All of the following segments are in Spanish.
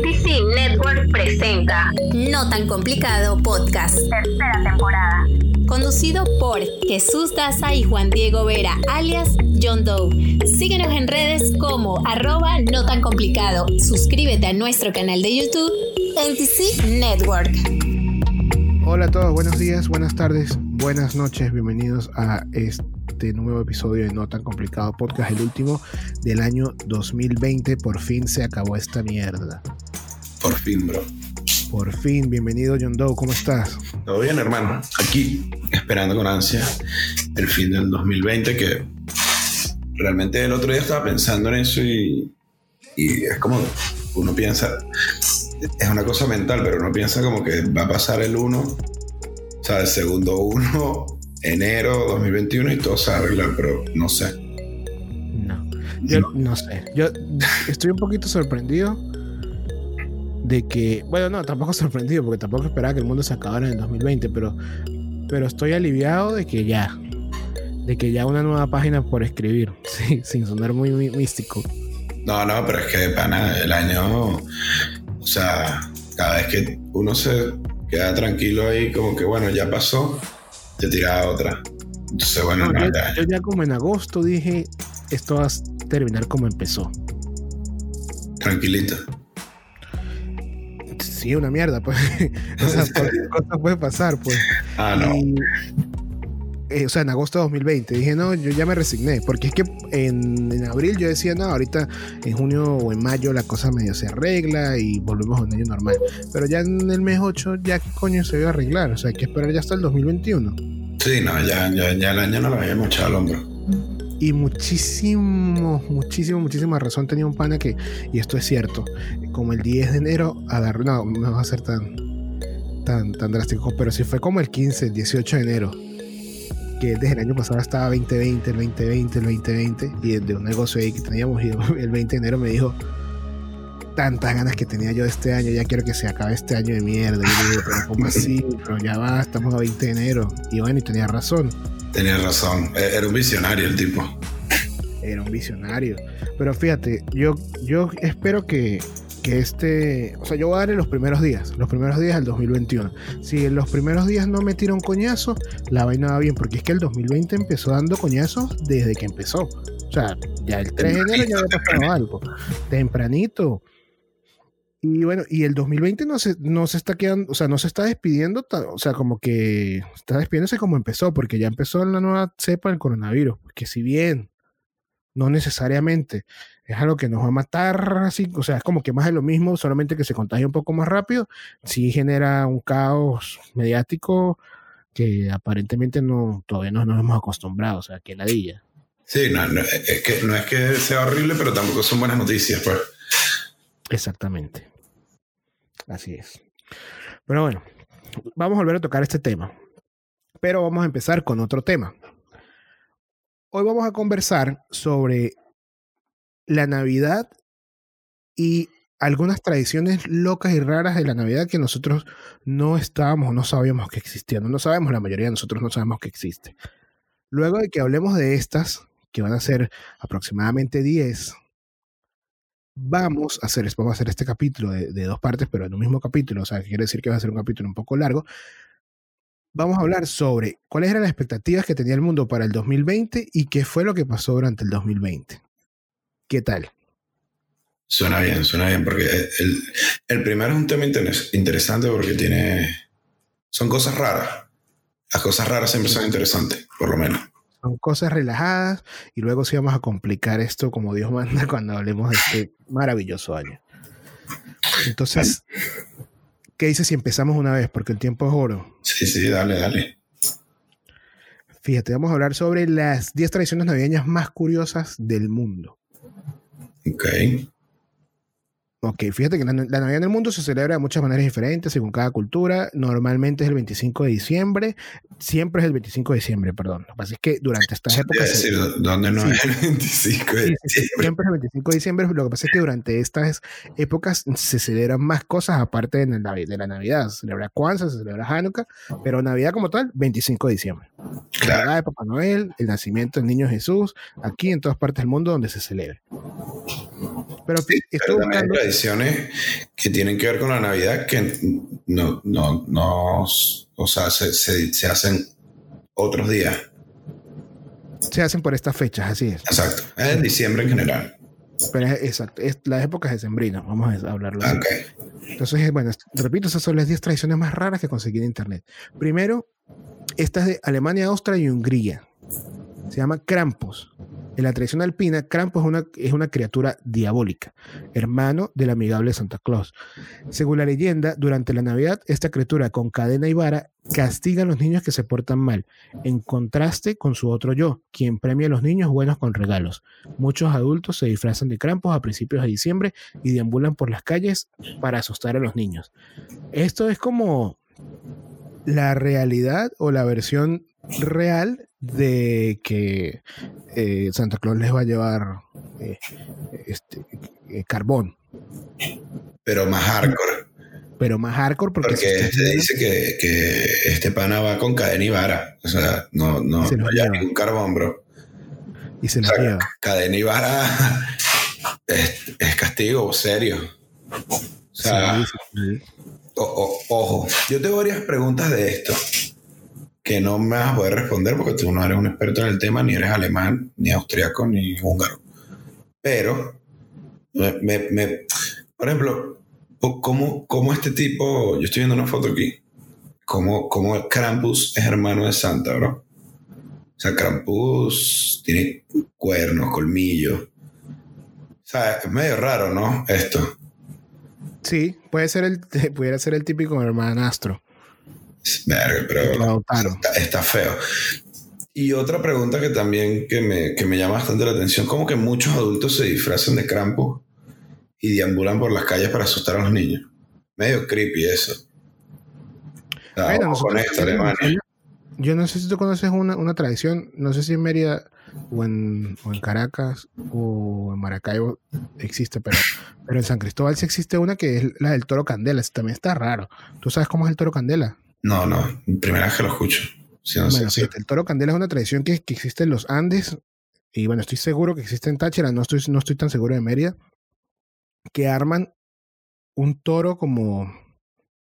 NTC Network presenta No tan complicado podcast. tercera temporada. Conducido por Jesús Daza y Juan Diego Vera, alias John Doe. Síguenos en redes como arroba no tan complicado. Suscríbete a nuestro canal de YouTube NTC Network. Hola a todos, buenos días, buenas tardes, buenas noches, bienvenidos a este nuevo episodio de No tan complicado podcast, el último del año 2020. Por fin se acabó esta mierda. Por fin, bro. Por fin, bienvenido John Doe, ¿cómo estás? Todo bien, hermano. Aquí, esperando con ansia el fin del 2020, que realmente el otro día estaba pensando en eso y, y es como uno piensa, es una cosa mental, pero uno piensa como que va a pasar el 1, o sea, el segundo 1, enero 2021 y todo se va a arreglar, pero no sé. No, yo no sé, yo estoy un poquito sorprendido de que, bueno, no, tampoco sorprendido porque tampoco esperaba que el mundo se acabara en el 2020, pero, pero estoy aliviado de que ya, de que ya una nueva página por escribir, sí, sin sonar muy, muy místico. No, no, pero es que, pana, el año, o sea, cada vez que uno se queda tranquilo ahí, como que, bueno, ya pasó, te tira otra. Entonces, bueno, No, no, yo, ya- yo ya como en agosto dije, esto va a terminar como empezó. tranquilito. Sí, una mierda, pues. o sea, cualquier cosa puede pasar, pues. Ah, no. Y, eh, o sea, en agosto de 2020 dije, no, yo ya me resigné, porque es que en, en abril yo decía, no, ahorita en junio o en mayo la cosa medio se arregla y volvemos a un año normal. Pero ya en el mes 8, ya qué coño se va a arreglar, o sea, hay que esperar ya hasta el 2021. Sí, no, ya, ya, ya el año no lo habíamos echado al hombro. Y muchísimo, muchísimo, muchísima razón tenía un pana que, y esto es cierto, como el 10 de enero agarró, no, no va a ser tan, tan, tan drástico, pero si fue como el 15, el 18 de enero, que desde el año pasado estaba 2020, el 2020, el 2020, y de un negocio ahí que teníamos, y el 20 de enero me dijo, tantas ganas que tenía yo este año, ya quiero que se acabe este año de mierda. Y yo digo, pero ¿cómo así? Pero ya va, estamos a 20 de enero. Y bueno, y tenía razón. Tenía razón. E- Era un visionario el tipo. Era un visionario. Pero fíjate, yo, yo espero que, que este. O sea, yo voy a darle los primeros días. Los primeros días del 2021. Si en los primeros días no me tira un coñazo, la vaina va bien. Porque es que el 2020 empezó dando coñazos desde que empezó. O sea, ya el 3 de enero ya había pasado algo. Tempranito. Y bueno, y el 2020 no se, no se está quedando, o sea, no se está despidiendo, o sea, como que está despidiéndose como empezó, porque ya empezó la nueva cepa del coronavirus. Que si bien no necesariamente es algo que nos va a matar así, o sea, es como que más de lo mismo, solamente que se contagia un poco más rápido, sí genera un caos mediático que aparentemente no, todavía no nos hemos acostumbrado, o sea, que ladilla. Sí, no, es que no es que sea horrible, pero tampoco son buenas noticias, pues. Exactamente. Así es. Pero bueno, vamos a volver a tocar este tema. Pero vamos a empezar con otro tema. Hoy vamos a conversar sobre la Navidad y algunas tradiciones locas y raras de la Navidad que nosotros no estábamos no sabíamos que existían. No sabemos, la mayoría de nosotros no sabemos que existe. Luego de que hablemos de estas, que van a ser aproximadamente 10, vamos a hacer, vamos a hacer este capítulo de, de dos partes, pero en un mismo capítulo, o sea, quiere decir que va a ser un capítulo un poco largo. Vamos a hablar sobre cuáles eran las expectativas que tenía el mundo para el 2020 y qué fue lo que pasó durante el 2020. ¿Qué tal? Suena bien, suena bien, porque el, el primero es un tema interes- interesante porque tiene. Son cosas raras. Las cosas raras siempre son interesantes, por lo menos. Son cosas relajadas y luego sí vamos a complicar esto como Dios manda cuando hablemos de este maravilloso año. Entonces, ¿qué dices si empezamos una vez? Porque el tiempo es oro. Sí, sí, dale, dale. Fíjate, vamos a hablar sobre las 10 tradiciones navideñas más curiosas del mundo. Ok. Ok, fíjate que la, la Navidad en el mundo se celebra de muchas maneras diferentes según cada cultura. Normalmente es el 25 de diciembre. Siempre es el 25 de diciembre, perdón. Lo que pasa es que durante estas épocas... se- ¿dónde no Sí. es el 25 de Sí, siempre es el 25 de diciembre. Lo que pasa es que durante estas épocas se celebran más cosas aparte de la, de la Navidad. Se celebra Kwanzaa, se celebra Hanukkah, pero Navidad como tal, 25 de diciembre. La Claro. llegada de Papá Noel, el nacimiento del niño Jesús, aquí en todas partes del mundo donde se celebre. Pero estoy buscando. Tradiciones que tienen que ver con la Navidad que no, no, no, o sea, se, se, se hacen otros días. Se hacen por estas fechas, así es. Exacto. Es en diciembre en general. Pero es exacto, es las épocas decembrinas, vamos a hablarlo. Entonces, eh, bueno, repito, esas son las 10 tradiciones más raras que conseguí en internet. Primero, esta es de Alemania, Austria y Hungría. Se llama Krampus. En la tradición alpina, Krampus es una, es una criatura diabólica, hermano del amigable Santa Claus. Según la leyenda, durante la Navidad, esta criatura con cadena y vara castiga a los niños que se portan mal, en contraste con su otro yo, quien premia a los niños buenos con regalos. Muchos adultos se disfrazan de Krampus a principios de diciembre y deambulan por las calles para asustar a los niños. Esto es como la realidad o la versión real de que eh, Santa Claus les va a llevar eh, este, eh, carbón, Pero más hardcore. pero más hardcore porque, Porque este dice que, que este pana va con cadena y vara. O sea, no, no, Se no lleva lleva. ningún carbón, bro. y se O sea, lleva. cadena y vara es, es castigo serio. O sea, Sí, sí, sí. o- o- ojo, yo tengo varias preguntas de esto que no me vas a poder responder porque tú no eres un experto en el tema, ni eres alemán, ni austriaco, ni húngaro. Pero, me, me- por ejemplo, ¿cómo, cómo este tipo, yo estoy viendo una foto aquí, cómo, cómo Krampus es hermano de Santa, bro? O sea, Krampus tiene cuernos, colmillos. O sea, es medio raro, ¿no? Esto. Sí, puede ser el, pudiera ser el típico hermanastro. Verga, pero está, está feo. Y otra pregunta que también que me, que me llama bastante la atención, como que muchos adultos se disfrazan de Krampus y deambulan por las calles para asustar a los niños. Medio creepy eso. Con esto, Alemania. Yo no sé si tú conoces una, una tradición, no sé si en Mérida o en, o en Caracas o en Maracaibo existe, pero, pero en San Cristóbal sí existe una que es la del toro candela. También está raro. ¿Tú sabes cómo es el toro candela? No, no, primera vez que lo escucho. Sí, no bueno, el toro candela es una tradición que, que existe en los Andes y bueno, estoy seguro que existe en Táchira, no estoy, no estoy tan seguro de Mérida, que arman un toro como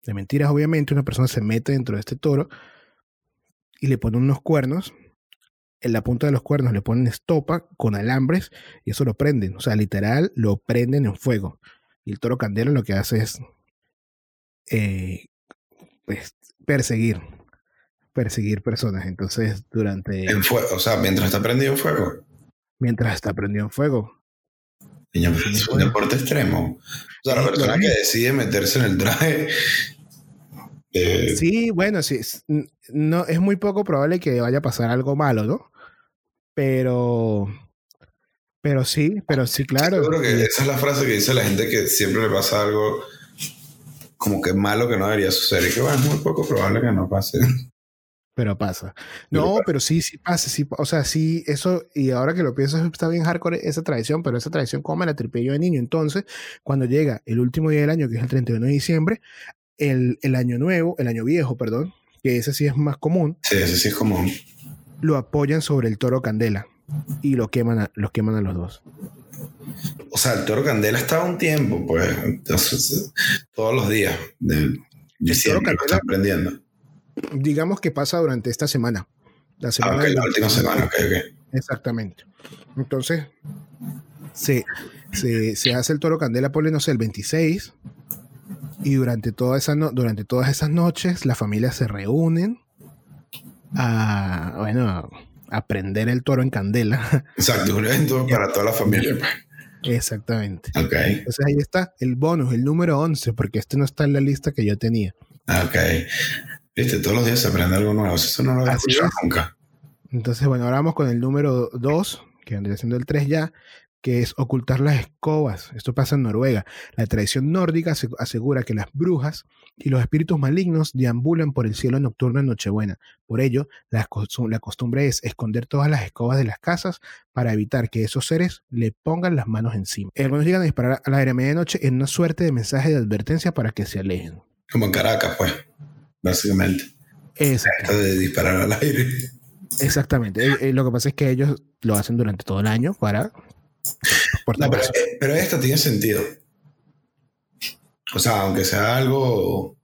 de mentiras, obviamente, una persona se mete dentro de este toro y le pone unos cuernos. En la punta de los cuernos le ponen estopa con alambres y eso lo prenden. O sea, literal, lo prenden en fuego. Y el toro candela lo que hace es eh, pues, perseguir. Perseguir personas. Entonces, durante. En fuego, o sea, mientras está prendido en fuego. Mientras está prendido en fuego. Niño, es un deporte extremo. O sea, la persona que decide meterse en el traje. eh, Sí, bueno, sí. No, es muy poco probable que vaya a pasar algo malo, ¿no? Pero. Pero sí, pero sí, claro. Seguro que Y- esa es la frase que dice la gente que siempre le pasa algo como que malo que no debería suceder y que bueno, es muy poco probable que no pase. Pero pasa. No, pero sí, sí pasa. Sí, o sea, sí, eso, y ahora que lo pienso, está bien hardcore esa tradición, pero esa tradición como me la tripé yo de niño. Entonces, cuando llega el último día del año, que es el 31 de diciembre, el, el año nuevo, el año viejo, perdón, que ese sí es más común, Sí, ese sí es como lo apoyan sobre el toro candela y lo queman a, los queman a los dos. O sea, el toro candela estaba un tiempo, pues. Entonces, todos los días de diciembre lo candela- están prendiendo. Digamos que pasa durante esta semana. La Ah, semana ok, del la última 25. semana, ok, ok. Exactamente. Entonces, se, se, se hace el toro candela, ponle, no sé, el 26. Y durante, toda esa no- durante todas esas noches, las familias se reúnen a, bueno, a, a prender el toro en candela. Exacto, un evento para toda la familia. pues. Exactamente. Ok, Entonces ahí está el bonus, el número 11, porque este no está en la lista que yo tenía. ok. Viste, todos los días se aprende algo nuevo. Eso no lo había escuchado es. nunca. Entonces, bueno, ahora vamos con el número 2, que vendría siendo el 3 ya, que es ocultar las escobas. Esto pasa en Noruega. La tradición nórdica ase- asegura que las brujas y los espíritus malignos deambulan por el cielo nocturno en Nochebuena. Por ello, la, costu- la costumbre es esconder todas las escobas de las casas para evitar que esos seres le pongan las manos encima. Algunos llegan a disparar a la aire a medianoche en una suerte de mensaje de advertencia para que se alejen. Como en Caracas, pues. Básicamente. Exacto. Esto de disparar al aire. Exactamente. Eh, eh, lo que pasa es que ellos lo hacen durante todo el año para No, pero, eh, pero esta tiene sentido. O sea, aunque sea algo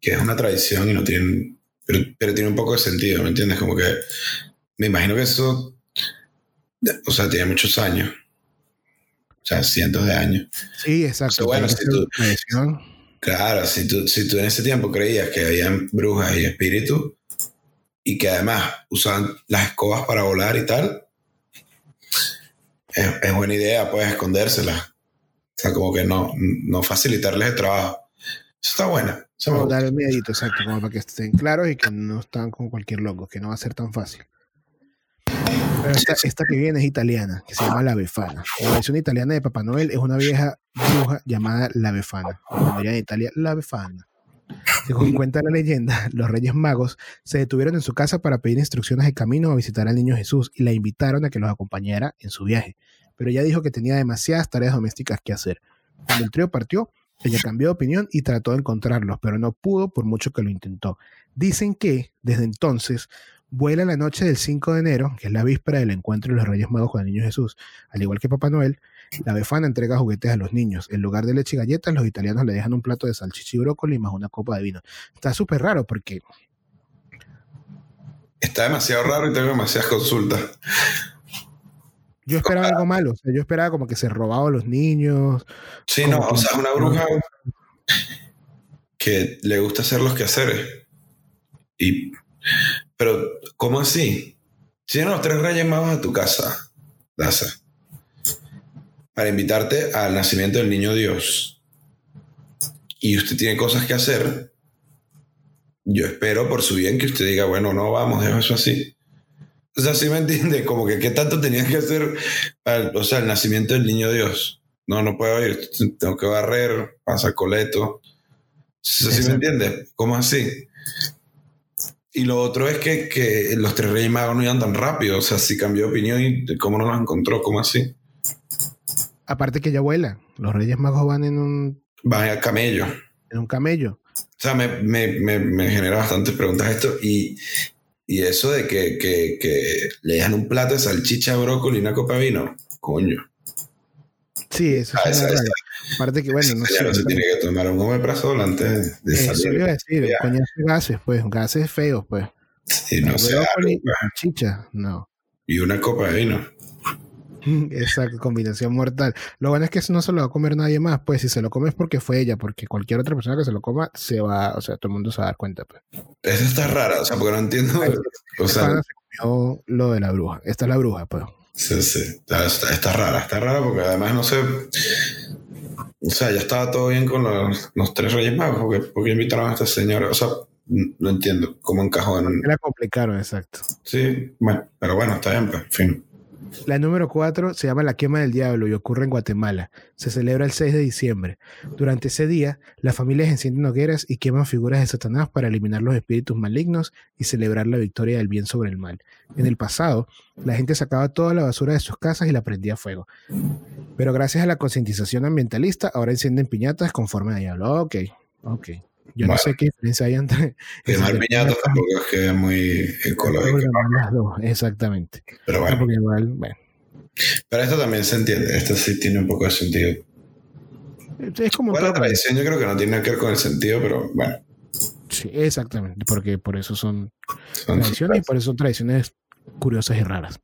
que es una tradición y no tiene. Pero, pero tiene un poco de sentido, ¿me entiendes? Como que. Me imagino que eso. O sea, tiene muchos años. O sea, cientos de años. Sí, exacto. O sea, bueno, si tú-. Claro, si tú, si tú en ese tiempo creías que habían brujas y espíritus y que además usaban las escobas para volar y tal, es, es buena idea, pues, escondérselas. O sea, como que no, no facilitarles el trabajo. Eso está bueno. Eso gusta. dar el miedito, exacto, como para que estén claros y que no están con cualquier loco, que no va a ser tan fácil. Pero esta, esta que viene es italiana, que se llama la Befana. La versión italiana de Papá Noel es una vieja bruja llamada la Befana. En Italia, la Befana. Según cuenta la leyenda, los Reyes Magos se detuvieron en su casa para pedir instrucciones de camino a visitar al niño Jesús y la invitaron a que los acompañara en su viaje. Pero ella dijo que tenía demasiadas tareas domésticas que hacer. Cuando el trío partió, ella cambió de opinión y trató de encontrarlos, pero no pudo por mucho que lo intentó. Dicen que, desde entonces, vuela la noche del 5 de enero, que es la víspera del encuentro de los Reyes Magos con el Niño Jesús. Al igual que Papá Noel, la Befana entrega juguetes a los niños. En lugar de leche y galletas, los italianos le dejan un plato de salchicha y brócoli más una copa de vino. Está súper raro porque Está demasiado raro y tengo demasiadas consultas. Yo esperaba algo malo. O sea, yo esperaba como que se robaba a los niños. Sí, no, o sea, una bruja que le gusta hacer los quehaceres. Y, pero, ¿cómo así? Si vienen los tres reyes magos a tu casa, Daza, para invitarte al nacimiento del niño Dios, y usted tiene cosas que hacer, yo espero por su bien que usted diga, bueno, no vamos, dejo eso así. O sea, ¿sí me entiende? Como que qué tanto tenías que hacer, para- o sea, el nacimiento del niño Dios. No, no puedo ir, tengo que barrer, pasar coleto. ¿Sí, sí me entiendes? ¿Cómo así? Y lo otro es que, que los tres reyes magos no iban tan rápido. O sea, si cambió de opinión y cómo no los encontró, ¿cómo así? Aparte que ella vuela. Los Reyes Magos van en un, Van a camello. en un camello. O sea, me, me, me, me genera bastantes preguntas esto. Y, y eso de que, que, que le dejan un plato de salchicha, brócoli y una copa de vino. Coño. Sí, eso Ah, es esa- esa-. Aparte que, bueno, ese no sé. se tiene que tomar un omeprazol antes de Eso salir. iba a decir, Ya. coñazo de gases, pues, gases feos, pues. Y no sé, pues. salchicha, no. y una copa de vino. Esa combinación mortal. Lo bueno es que eso no se lo va a comer nadie más, pues si se lo come es porque fue ella, porque cualquier otra persona que se lo coma se va, o sea, todo el mundo se va a dar cuenta. Pues. Esa está rara, o sea, porque no entiendo. O sea, Esta se comió lo de la bruja. Esta es la bruja, pues. sí, sí, está, está- está rara, está rara porque además no sé. O sea, ya estaba todo bien con los, los tres reyes magos, porque, porque invitaron a esta señora. O sea, no entiendo cómo encajó en un. La complicaron, exacto. Sí, bueno, pero bueno, está bien, pues, en fin. La número 4 se llama La quema del diablo y ocurre en Guatemala. Se celebra el 6 de diciembre. Durante ese día, las familias encienden hogueras y queman figuras de Satanás para eliminar los espíritus malignos y celebrar la victoria del bien sobre el mal. En el pasado, la gente sacaba toda la basura de sus casas y la prendía a fuego. Pero gracias a la concientización ambientalista, ahora encienden piñatas con forma de diablo. Ok, ok. Yo no sé qué diferencia hay entre... Quemar piñatas tampoco es que es muy ecológico. Exactamente. Pero bueno, Porque igual, bueno. pero esto también se entiende. Esto sí tiene un poco de sentido. Es como Bueno, la todo, tradición yo creo que no tiene nada que ver con el sentido, pero bueno. Sí, exactamente, porque por eso son son- tradiciones y por eso son tradiciones curiosas y raras.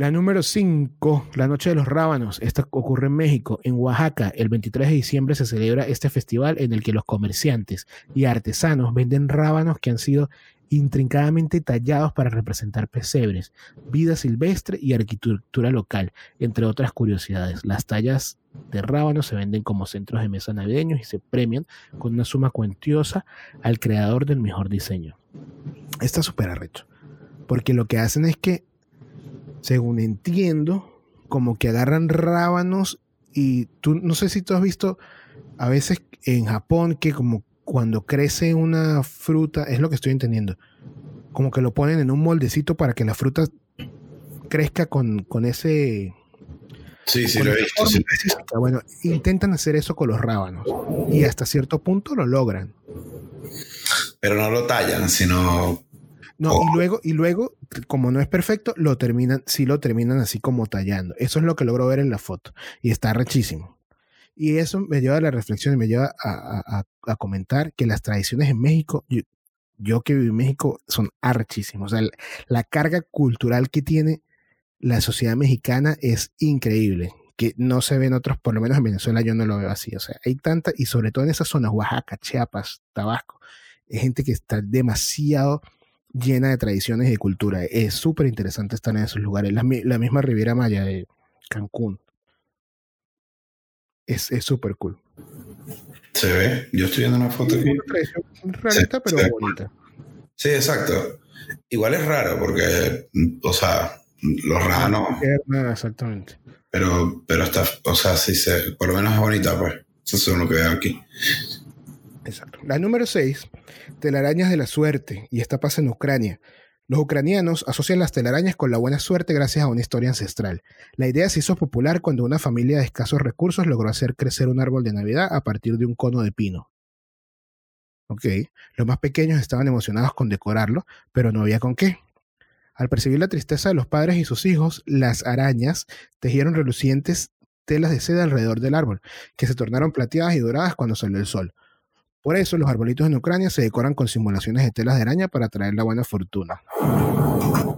La número 5, la Noche de los Rábanos. Esta ocurre en México. En Oaxaca, el 23 de diciembre se celebra este festival en el que los comerciantes y artesanos venden rábanos que han sido intrincadamente tallados para representar pesebres, vida silvestre y arquitectura local, entre otras curiosidades. Las tallas de rábanos se venden como centros de mesa navideños y se premian con una suma cuantiosa al creador del mejor diseño. Está súper arrecho. Porque lo que hacen es que, según entiendo, como que agarran rábanos y tú, no sé si tú has visto a veces en Japón que como cuando crece una fruta, es lo que estoy entendiendo, como que lo ponen en un moldecito para que la fruta crezca con, con ese... Sí, sí, lo he visto. sí. Bueno, intentan hacer eso con los rábanos y hasta cierto punto lo logran. Pero no lo tallan, sino No, Oh. y luego, y luego, como no es perfecto, lo terminan, sí lo terminan así como tallando. Eso es lo que logro ver en la foto. Y está rechísimo. Y eso me lleva a la reflexión y me lleva a, a- a- comentar que las tradiciones en México, yo, yo que viví en México, son archísimas. O sea, la, la carga cultural que tiene la sociedad mexicana es increíble. Que no se ve en otros, por lo menos en Venezuela yo no lo veo así. O sea, hay tanta, y sobre todo en esas zonas, Oaxaca, Chiapas, Tabasco, hay gente que está demasiado llena de tradiciones y de cultura. Es súper interesante estar en esos lugares. La, mi- la misma Riviera Maya de Cancún. Es es súper cool. Se ve. Yo estoy viendo una foto aquí. Una tradición rarita, Sí, pero bonita. Sí, exacto. Igual es raro porque, o sea, los ranos, Exactamente. pero, pero está, o sea, sí se, por lo menos es bonita, pues. Eso es lo que veo aquí. La número 6, telarañas de la suerte, y esta pasa en Ucrania. Los ucranianos asocian las telarañas con la buena suerte gracias a una historia ancestral. La idea se hizo popular cuando una familia de escasos recursos logró hacer crecer un árbol de Navidad a partir de un cono de pino. Ok, los más pequeños estaban emocionados con decorarlo, pero no había con qué. Al percibir la tristeza de los padres y sus hijos, las arañas tejieron relucientes telas de seda alrededor del árbol, que se tornaron plateadas y doradas cuando salió el sol. Por eso los arbolitos en Ucrania se decoran con simulaciones de telas de araña para traer la buena fortuna.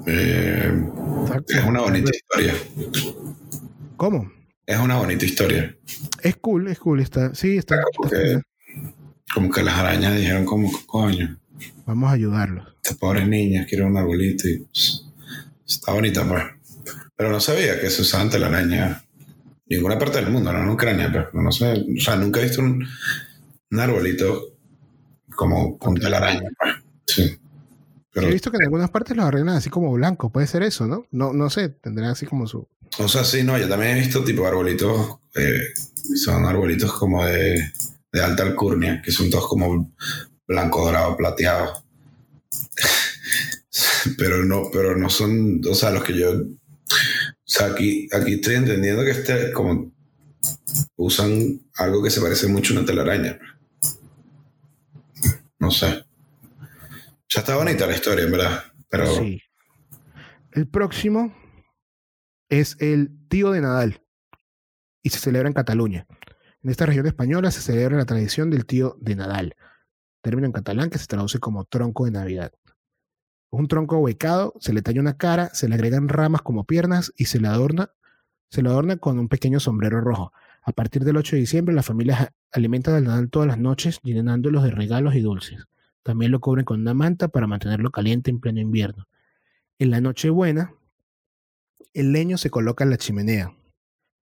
Eh, es una bonita historia. ¿Cómo? Es una bonita historia. Es cool, es cool. Está, sí, está. Como está que, genial. como que las arañas dijeron como, coño, Vamos a ayudarlos. estas pobres niñas quieren un arbolito y pss, está bonita, pues. Pero no sabía que se usaban telaraña en ninguna parte del mundo, no en Ucrania, pero no sé, o sea, nunca he visto un, un arbolito como con telaraña, pues. Sí. Pero, He visto que en algunas partes los arreglan así como blanco. Puede ser eso, ¿no? No, no sé. Tendrán así como su. o sea, sí, no, yo también he visto tipo arbolitos, eh, son arbolitos como de, de alta alcurnia, que son todos como blanco, dorado, plateado. pero no, pero no son, o sea, los que yo, o sea, aquí, aquí estoy entendiendo que este, como usan algo que se parece mucho a una telaraña. Ya está bonita la historia, en verdad. Pero. El próximo es el tío de Nadal y se celebra en Cataluña. En esta región española se celebra la tradición del tío de Nadal, término en catalán que se traduce como tronco de Navidad. Un tronco huecado, se le talla una cara, se le agregan ramas como piernas y se le adorna, se le adorna con un pequeño sombrero rojo. A partir del 8 de diciembre, las familias alimentan al Nadal todas las noches, llenándolos de regalos y dulces. También lo cubren con una manta para mantenerlo caliente en pleno invierno. En la Nochebuena, el leño se coloca en la chimenea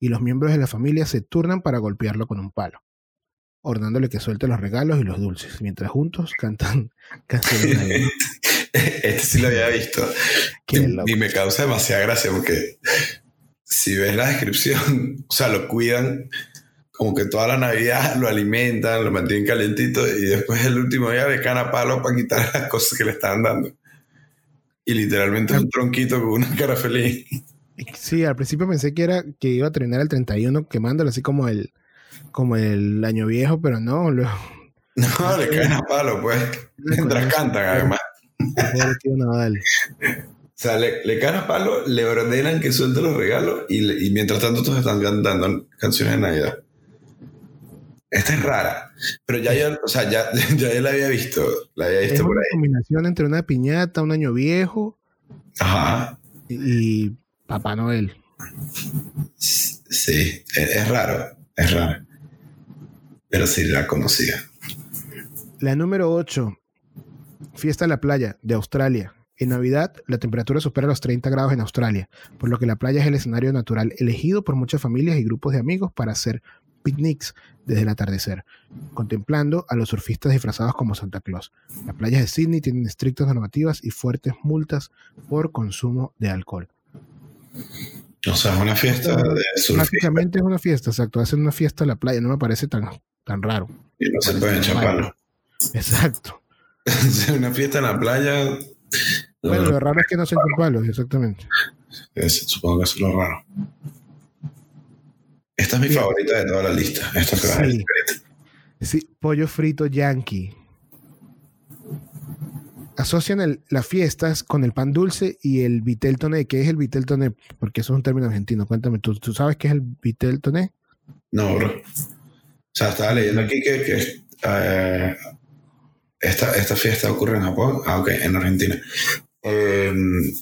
y los miembros de la familia se turnan para golpearlo con un palo, ordenándole que suelte los regalos y los dulces, mientras juntos cantan canciones este sí lo había visto. Y-. Y me causa demasiada gracia porque si ves la descripción, o sea, lo cuidan como que toda la Navidad lo alimentan, lo mantienen calentito y después el último día le caen a palo para quitar las cosas que le estaban dando. Y literalmente es un tronquito con una cara feliz. Sí, al principio pensé que era que iba a terminar el 31 quemándolo así como el como el año viejo, pero no, luego No, le caen a palo, pues. Mientras cantan, además. pobre tío Nadal. O sea, le, le caen a palo, le ordenan que suelte los regalos y, le- y mientras tanto todos están cantando canciones de Navidad. Esta es rara, pero ya yo, o sea, ya, ya yo la había visto, la había Es visto por una ahí. combinación entre una piñata, un año viejo Ajá, y, y Papá Noel. sí, es, es raro, es raro. Pero sí la conocía. La número 8, Fiesta en la playa de Australia. En Navidad, la temperatura supera los 30 grados en Australia, por lo que la playa es el escenario natural elegido por muchas familias y grupos de amigos para hacer picnics desde el atardecer, contemplando a los surfistas disfrazados como Santa Claus. Las playas de Sydney tienen estrictas normativas y fuertes multas por consumo de alcohol. O sea, es una fiesta de surfistas Básicamente es una fiesta, exacto. Hacen una fiesta en la playa, no me parece tan, tan raro. y no se pueden echar palo. Exacto. Es una fiesta en la playa. Bueno, lo raro es que no se echan palos, exactamente. Es- supongo que eso es lo raro. Esta es mi Bien. favorita de toda la lista. Esta que vas a Sí. Sí, pollo frito yankee. asocian el- las fiestas con el pan dulce y el vitel toné. ¿Qué es el vitel toné? Porque eso es un término argentino. Cuéntame, ¿tú, tú sabes qué es el vitel toné? No, bro. O sea, estaba leyendo aquí que, que, eh, esta, esta fiesta ocurre en Japón. Ah, ok, en Argentina. Eh,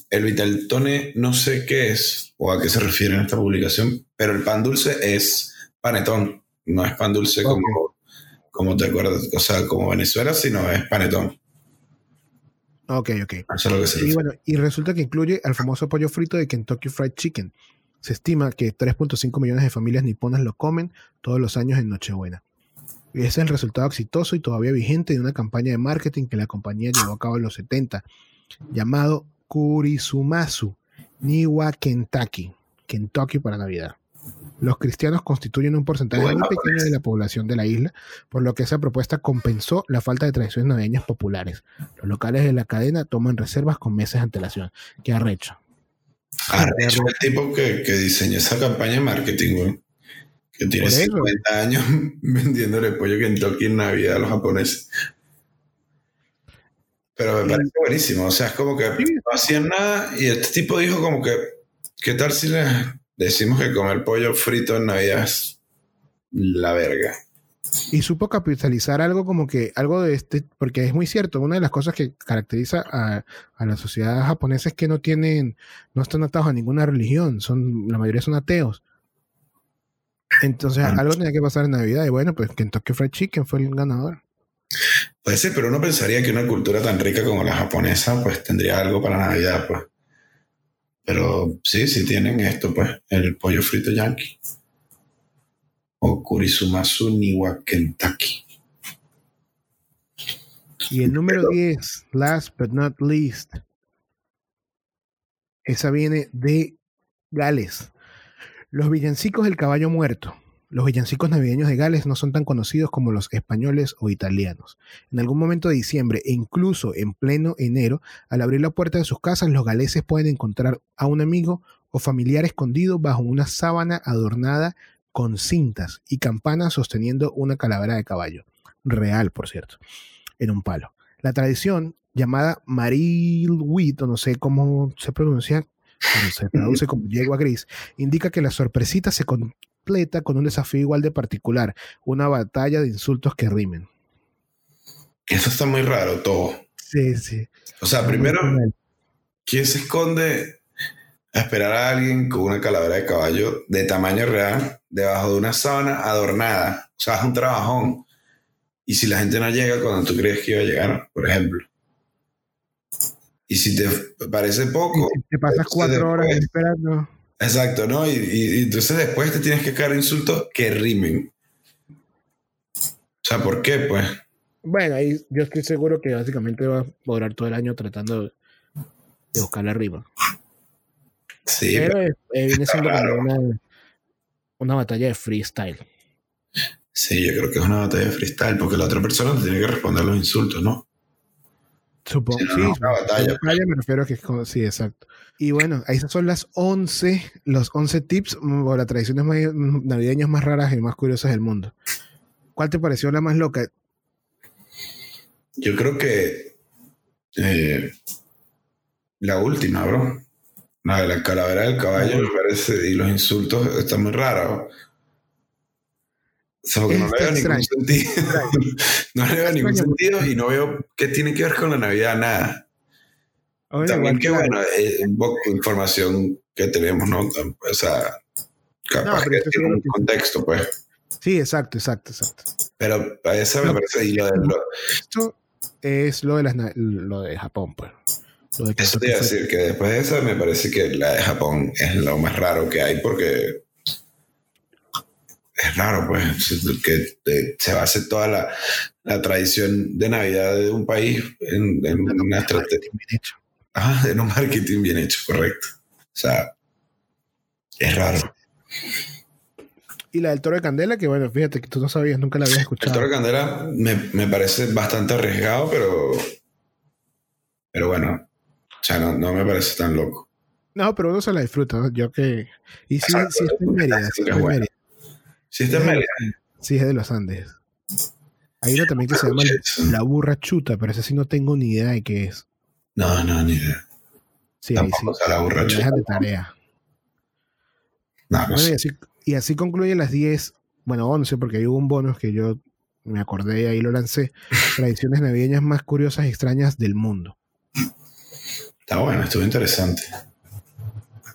el Viteltone no sé qué es o a qué se refiere en esta publicación, pero el pan dulce es panetón. No es pan dulce como, como te acuerdas, o sea, como Venezuela, sino es panetón. Ok, ok. Eso es lo que se Y bueno, y resulta que incluye al famoso pollo frito de Kentucky Fried Chicken. Se estima que 3.5 millones de familias niponas lo comen todos los años en Nochebuena. Y ese es el resultado exitoso y todavía vigente de una campaña de marketing que la compañía llevó a cabo en los 70, llamado Kurisumasu Niwa Kentucky, Kentucky para Navidad. Los cristianos constituyen un porcentaje Bueno, muy pequeño de la población de la isla, por lo que esa propuesta compensó la falta de tradiciones navideñas populares. Los locales de la cadena toman reservas con meses de antelación. Qué arrecho. Arrecho el tipo que, que diseñó esa campaña de marketing, güey. Que tiene Por eso. 50 años vendiéndole pollo Kentucky en Navidad a los japoneses. Pero me parece buenísimo. O sea, es como que no hacían nada y este tipo dijo como que, ¿qué tal si les decimos que comer pollo frito en Navidad es la verga? Y supo capitalizar algo como que, algo de este, porque es muy cierto, una de las cosas que caracteriza a, a la sociedad japonesa es que no tienen, no están atados a ninguna religión, son, la mayoría son ateos. Entonces, Ah. algo tenía que pasar en Navidad, y bueno, pues Kentucky Fried Chicken fue el ganador. Puede ser, pero uno pensaría que una cultura tan rica como la japonesa, pues tendría algo para Navidad, pues. Pero sí, sí tienen esto, pues, el pollo frito yankee. O Kurisumasu Niwa Kentucky. Y el número 10, last but not least, esa viene de Gales. Los villancicos del caballo muerto. Los villancicos navideños de Gales no son tan conocidos como los españoles o italianos. En algún momento de diciembre e incluso en pleno enero, al abrir la puerta de sus casas, los galeses pueden encontrar a un amigo o familiar escondido bajo una sábana adornada con cintas y campanas sosteniendo una calavera de caballo. Real, por cierto en un palo. La tradición llamada Marilwit, o no sé cómo se pronuncia, se traduce como yegua gris, indica que la sorpresita se completa con un desafío igual de particular, una batalla de insultos que rimen. Eso está muy raro todo. Sí, sí. O sea, primero, ¿quién se esconde a esperar a alguien con una calavera de caballo de tamaño real debajo de una sábana adornada? O sea, es un trabajón. Y si la gente no llega cuando tú crees que iba a llegar, por ejemplo. Y si te parece poco, Y te pasas cuatro horas esperando. Exacto, ¿no? Y, y- y entonces después te tienes que caer insultos que rimen. O sea, ¿por qué? Pues Bueno, ahí yo estoy seguro que básicamente va a durar todo el año tratando de buscar la rima. sí, Pero eh, viene siendo una, una batalla de freestyle. sí, yo creo que es una batalla de freestyle porque la otra persona te tiene que responder los insultos, ¿no? Supongo, Sí, no, sí, no, batalla. batalla me refiero a que es como- sí, exacto. Y bueno, ahí esas son las 11, los 11 tips mm, o las tradiciones más- navideñas más raras y más curiosas del mundo. ¿Cuál te pareció la más loca? Yo creo que eh, la última, bro. La de la calavera del caballo me parece, y los insultos están muy raros. O sea, porque no le veo ningún sentido. no le veo ningún sentido y no veo qué tiene que ver con la Navidad, nada. También que la- bueno, es un poco de información que tenemos, ¿no? O sea, capaz que tiene un que- contexto, pues. Sí, exacto, exacto, exacto. Pero a esa me No. parece, y lo de lo, Esto es lo de las lo de Japón, pues. Lo de Eso te iba a decir que después de esa me parece que la de Japón es lo más raro que hay porque es raro, pues, que se base toda la, la tradición de Navidad de un país en, en una estrategia, Bien hecho. ah, en un marketing bien hecho, correcto. O sea, es raro. Y la del toro de candela, que bueno, fíjate que tú no sabías, nunca la habías El escuchado. Toro Candela me, me parece bastante arriesgado, pero, pero bueno, o sea, no, no me parece tan loco. No, pero uno se la disfruta, ¿no? Yo que. Y sí, Exacto. sí está en Mérida, sí Es está en. Mérida. Si está en Sí, es de los Andes. Hay una también que se llama La Burra Chuta, pero esa sí no tengo ni idea de qué es. No, no, ni idea. Sí, ahí sí. Tampoco la burra chuta. de tarea. No, no Bueno, y así, y así concluye las 10, bueno, 11, porque hay hubo un bonus que yo me acordé y ahí lo lancé. Tradiciones navideñas más curiosas y extrañas del mundo. Está bueno, estuvo interesante.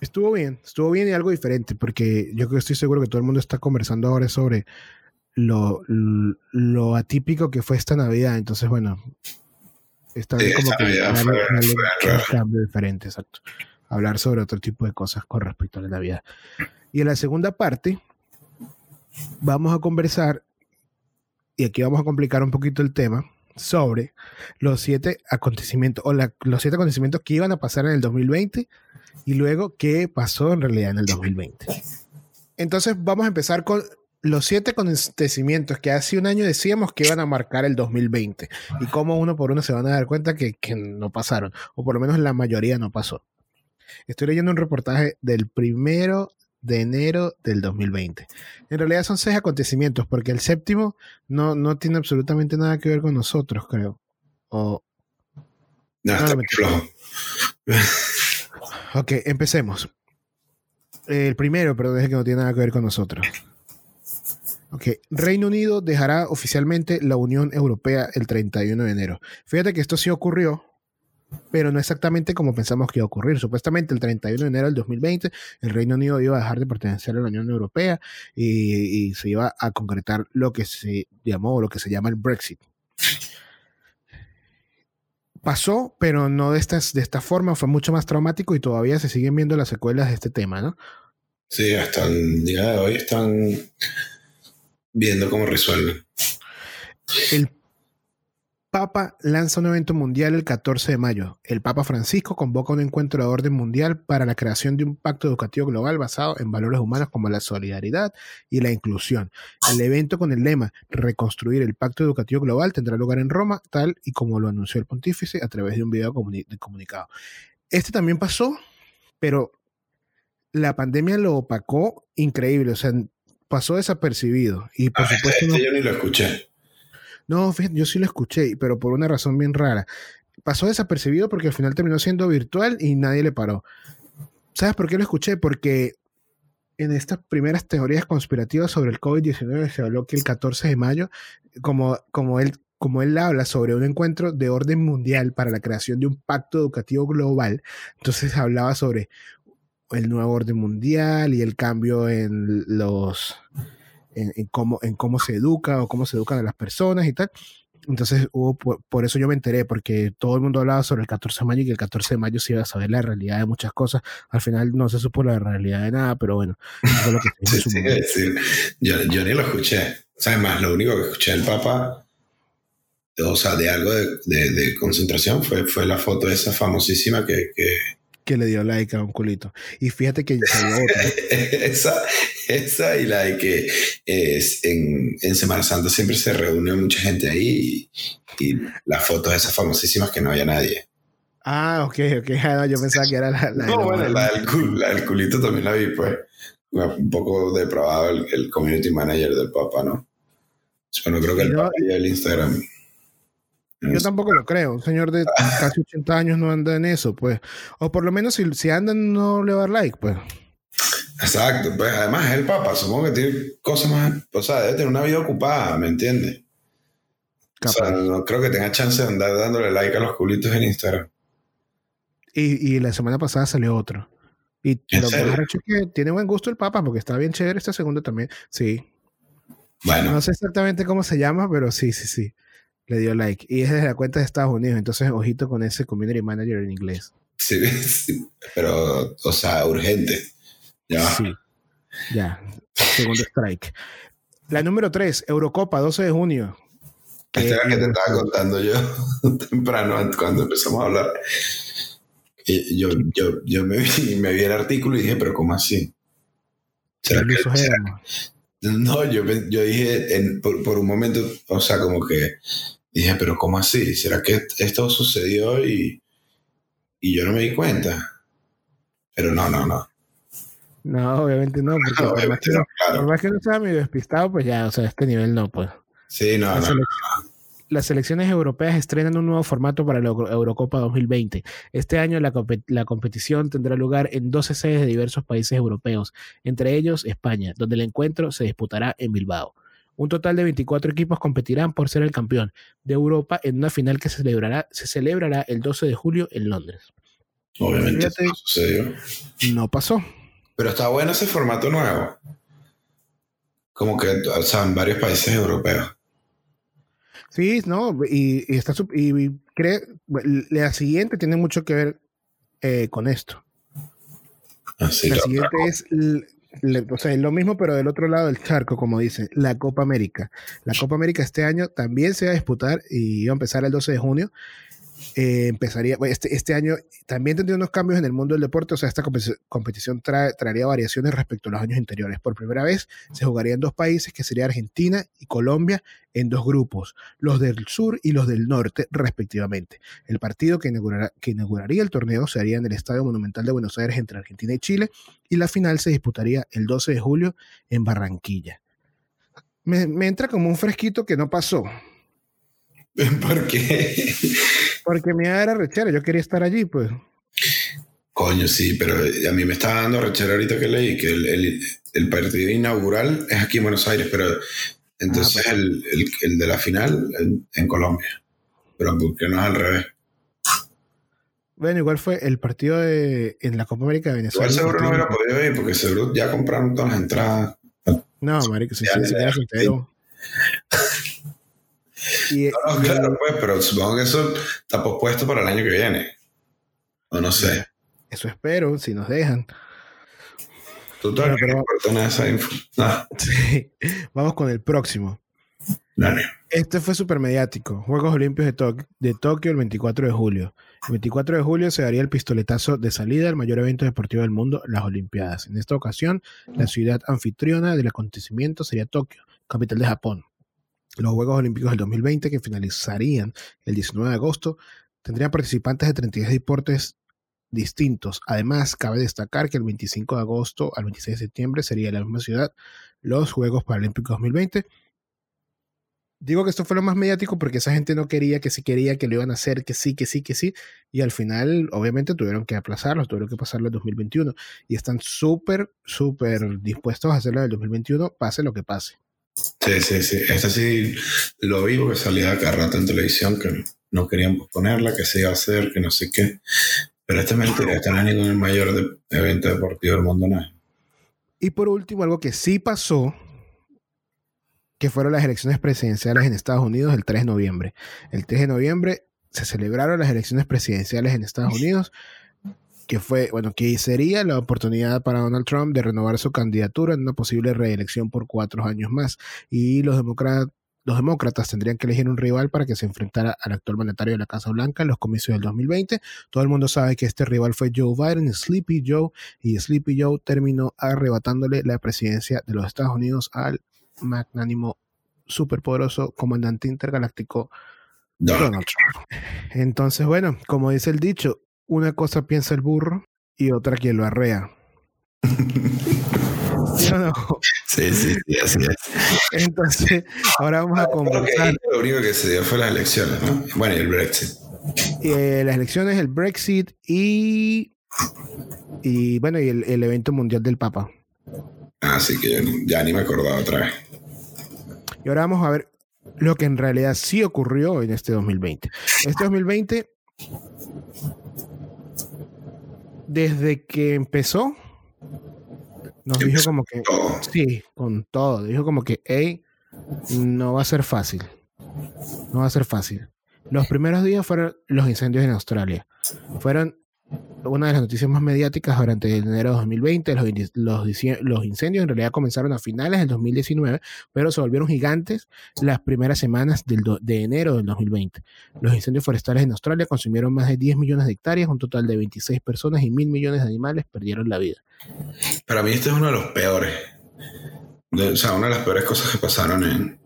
Estuvo bien, estuvo bien y algo diferente, porque yo estoy seguro que todo el mundo está conversando ahora sobre lo, lo atípico que fue esta Navidad. Entonces, bueno, está Sí, bien como esta que Navidad darle- fue- darle fue un cambio diferente, exacto. Hablar sobre otro tipo de cosas con respecto a la Navidad. Y en la segunda parte, vamos a conversar, y aquí vamos a complicar un poquito el tema, sobre los siete acontecimientos, o los siete acontecimientos que iban a pasar en el 2020 y luego qué pasó en realidad en el 2020. Entonces vamos a empezar con los siete acontecimientos que hace un año decíamos que iban a marcar el 2020 y cómo uno por uno se van a dar cuenta que, que no pasaron, o por lo menos la mayoría no pasó. Estoy leyendo un reportaje del primero de enero del 2020. En realidad son seis acontecimientos, porque el séptimo no, no tiene absolutamente nada que ver con nosotros, creo. O, No. Ok, empecemos. El primero, pero es que no tiene nada que ver con nosotros. Ok, Reino Unido dejará oficialmente la Unión Europea el 31 de enero. Fíjate que esto sí ocurrió, pero no exactamente como pensamos que iba a ocurrir. Supuestamente el 31 de enero del 2020 el Reino Unido iba a dejar de pertenecer a la Unión Europea y, y se iba a concretar lo que se llamó, lo que se llama el Brexit. Pasó, pero no de, estas, de esta forma, fue mucho más traumático y todavía se siguen viendo las secuelas de este tema, ¿no? Sí, hasta el día de hoy están viendo cómo resuelven. El Papa lanza un evento mundial el 14 de mayo. El Papa Francisco convoca un encuentro de orden mundial para la creación de un pacto educativo global basado en valores humanos como la solidaridad y la inclusión. El evento con el lema Reconstruir el pacto educativo global tendrá lugar en Roma, tal y como lo anunció el pontífice a través de un video comuni- de comunicado. Este también pasó, pero la pandemia lo opacó increíble, o sea, pasó desapercibido y por Ah, supuesto no este yo ni lo escuché. No, fíjate, yo sí lo escuché, pero por una razón bien rara. Pasó desapercibido porque al final terminó siendo virtual y nadie le paró. ¿Sabes por qué lo escuché? Porque en estas primeras teorías conspirativas sobre el COVID-19 se habló que el 14 de mayo, como, como, él, como él habla sobre un encuentro de orden mundial para la creación de un pacto educativo global, entonces hablaba sobre el nuevo orden mundial y el cambio en los en, en cómo, en cómo se educa o cómo se educan a las personas y tal. Entonces hubo, por, por eso yo me enteré, porque todo el mundo hablaba sobre el 14 de mayo y que el 14 de mayo se iba a saber la realidad de muchas cosas. Al final no se supo la realidad de nada, pero bueno, eso fue lo que se Sí, sí, es decir, yo, yo ni lo escuché. ¿Sabes más? Lo único que escuché del Papa, o sea, de algo de, de- de concentración, fue, fue la foto esa famosísima que, que que le dio like a un culito. Y fíjate que salió otra. esa, esa y la de que es en, en Semana Santa siempre se reúne mucha gente ahí y, y las fotos esas famosísimas que no había nadie. Ah, ok, ok. Ah, no, yo pensaba que era la, la no, bueno, la del, cul- la del culito también la vi, pues. Un poco depravado el, el community manager del Papa, ¿no? Bueno, creo que el No, Papa y el Instagram. Yo tampoco lo creo. Un señor de casi 80 años no anda en eso, pues. O por lo menos si, si anda no le va a dar like, pues. Exacto, pues además es el Papa, supongo que tiene cosas más, o sea, debe tener una vida ocupada, ¿me entiendes? O sea, no creo que tenga chance de andar dándole like a los culitos en Instagram. Y, y la semana pasada salió otro. Y ¿En lo que es que tiene buen gusto el Papa, porque está bien chévere este segundo también. Sí. Bueno, No sé exactamente cómo se llama, pero sí, sí, sí. Le dio like. Y es desde la cuenta de Estados Unidos. Entonces, ojito con ese community manager en inglés. sí, sí, pero, o sea, urgente. Ya. Sí. Ya. Segundo strike. La número 3, Eurocopa, 12 de junio. Esta era la que te Eh, estaba contando yo temprano cuando empezamos a hablar. Y yo, yo, yo me, vi, me vi el artículo y dije, pero ¿cómo así? ¿Qué ¿Será que, éramos? No, yo, yo dije en- por, por un momento, o sea, como que dije, pero ¿cómo así? ¿Será que esto sucedió y, y yo no me di cuenta? Pero no, no, no. No, obviamente no, porque por más que, por claro. más que no sea medio despistado, pues ya, o sea, a este nivel no, pues. Sí, no, no. Las selecciones europeas estrenan un nuevo formato para la Euro- Eurocopa 2020. Este año la, compe- la competición tendrá lugar en 12 sedes de diversos países europeos, entre ellos España, donde el encuentro se disputará en Bilbao. Un total de 24 equipos competirán por ser el campeón de Europa en una final que se celebrará, se celebrará el 12 de julio en Londres. Obviamente Fíjate. no sucedió. No pasó. Pero está bueno ese formato nuevo. Como que, o sea, en varios países europeos. Sí, no, y, y está y, y cree- la siguiente tiene mucho que ver eh, con esto. Así la que- siguiente es, le- o sea, lo mismo, pero del otro lado del charco, como dicen, la Copa América. La Copa América este año también se va a disputar y iba a empezar el 12 de junio. Eh, empezaría, este, este año también tendría unos cambios en el mundo del deporte, o sea, esta competi- competición trae- traería variaciones respecto a los años anteriores. Por primera vez se jugaría en dos países, que sería Argentina y Colombia, en dos grupos, los del sur y los del norte, respectivamente. El partido que, inaugurará- que inauguraría el torneo se haría en el Estadio Monumental de Buenos Aires entre Argentina y Chile, y la final se disputaría el 12 de julio en Barranquilla. Me, me entra como un fresquito que no pasó, ¿Por qué? Porque me era rechera, yo quería estar allí, pues. Coño, sí, pero a mí me está dando rechera ahorita que leí que el, el- el partido inaugural es aquí en Buenos Aires, pero entonces Ah, pues. el, el- de la final en, Colombia. Pero ¿por qué no es al revés? Bueno, igual fue el partido de, en la Copa América de Venezuela. Igual seguro no hubiera podido ir porque seguro ya compraron todas las entradas. No, marico, si se queda ya. soltero. Y, No, no, y- claro, pues, pero supongo que eso está pospuesto para el año que viene. O no sé. eso espero, si nos dejan. ¿Tú todavía Bueno, pero- no esa info? No, Sí. Vamos con el próximo. Este fue súper mediático. Juegos Olímpicos de, Tok- de Tokio el 24 de julio. El 24 de julio se daría el pistoletazo de salida al mayor evento deportivo del mundo, las Olimpiadas. En esta ocasión, la ciudad anfitriona del acontecimiento sería Tokio, capital de Japón. Los Juegos Olímpicos del 2020, que finalizarían el 19 de agosto, tendrían participantes de 32 deportes distintos. Además, cabe destacar que el 25 de agosto al 26 de septiembre sería en la misma ciudad los Juegos Paralímpicos 2020. Digo que esto fue lo más mediático porque esa gente no quería, que sí quería, que lo iban a hacer, que sí, que sí, que sí. Y al final, obviamente, tuvieron que aplazarlo, tuvieron que pasarlo al 2021. Y están súper, súper dispuestos a hacerlo en el 2021, pase lo que pase. Sí, sí, sí. Esta sí lo vi porque salía acá rato en televisión que no querían posponerla, que se iba a hacer, que no sé qué. Pero esta es mentira. Este no es ningún mayor de- evento deportivo del mundo, es. Y por último, algo que sí pasó, que fueron las elecciones presidenciales en Estados Unidos el 3 de noviembre. El 3 de noviembre se celebraron las elecciones presidenciales en Estados Unidos, que fue, bueno, que sería la oportunidad para Donald Trump de renovar su candidatura en una posible reelección por cuatro años más. Y los demócratas los demócratas tendrían que elegir un rival para que se enfrentara al actual mandatario de la Casa Blanca en los comicios del 2020. Todo el mundo sabe que este rival fue Joe Biden, Sleepy Joe, y Sleepy Joe terminó arrebatándole la presidencia de los Estados Unidos al magnánimo, superpoderoso comandante intergaláctico Donald Trump. Entonces, bueno, como dice el dicho, una cosa piensa el burro y otra quien lo arrea. ¿Sí o no? sí, sí, sí, así es. Entonces, ahora vamos a que conversar lo único que se dio fue las elecciones, ¿no? Bueno, y el Brexit. eh, las elecciones, el Brexit y, y bueno, y el, el evento mundial del Papa. Así que yo ni- ya ni me acordaba otra vez. Y ahora vamos a ver lo que en realidad sí ocurrió en este 2020. Este 2020, desde que empezó, nos dijo como que, sí, con todo, dijo como que, hey, no va a ser fácil. No va a ser fácil. Los primeros días fueron los incendios en Australia. Fueron una de las noticias más mediáticas durante enero de 2020. Los, los, los incendios en realidad comenzaron a finales del 2019, pero se volvieron gigantes las primeras semanas del de enero del 2020. Los incendios forestales en Australia consumieron más de 10 millones de hectáreas, un total de 26 personas y mil millones de animales perdieron la vida. Para mí este es uno de los peores. De- o sea, una de las peores cosas que pasaron en...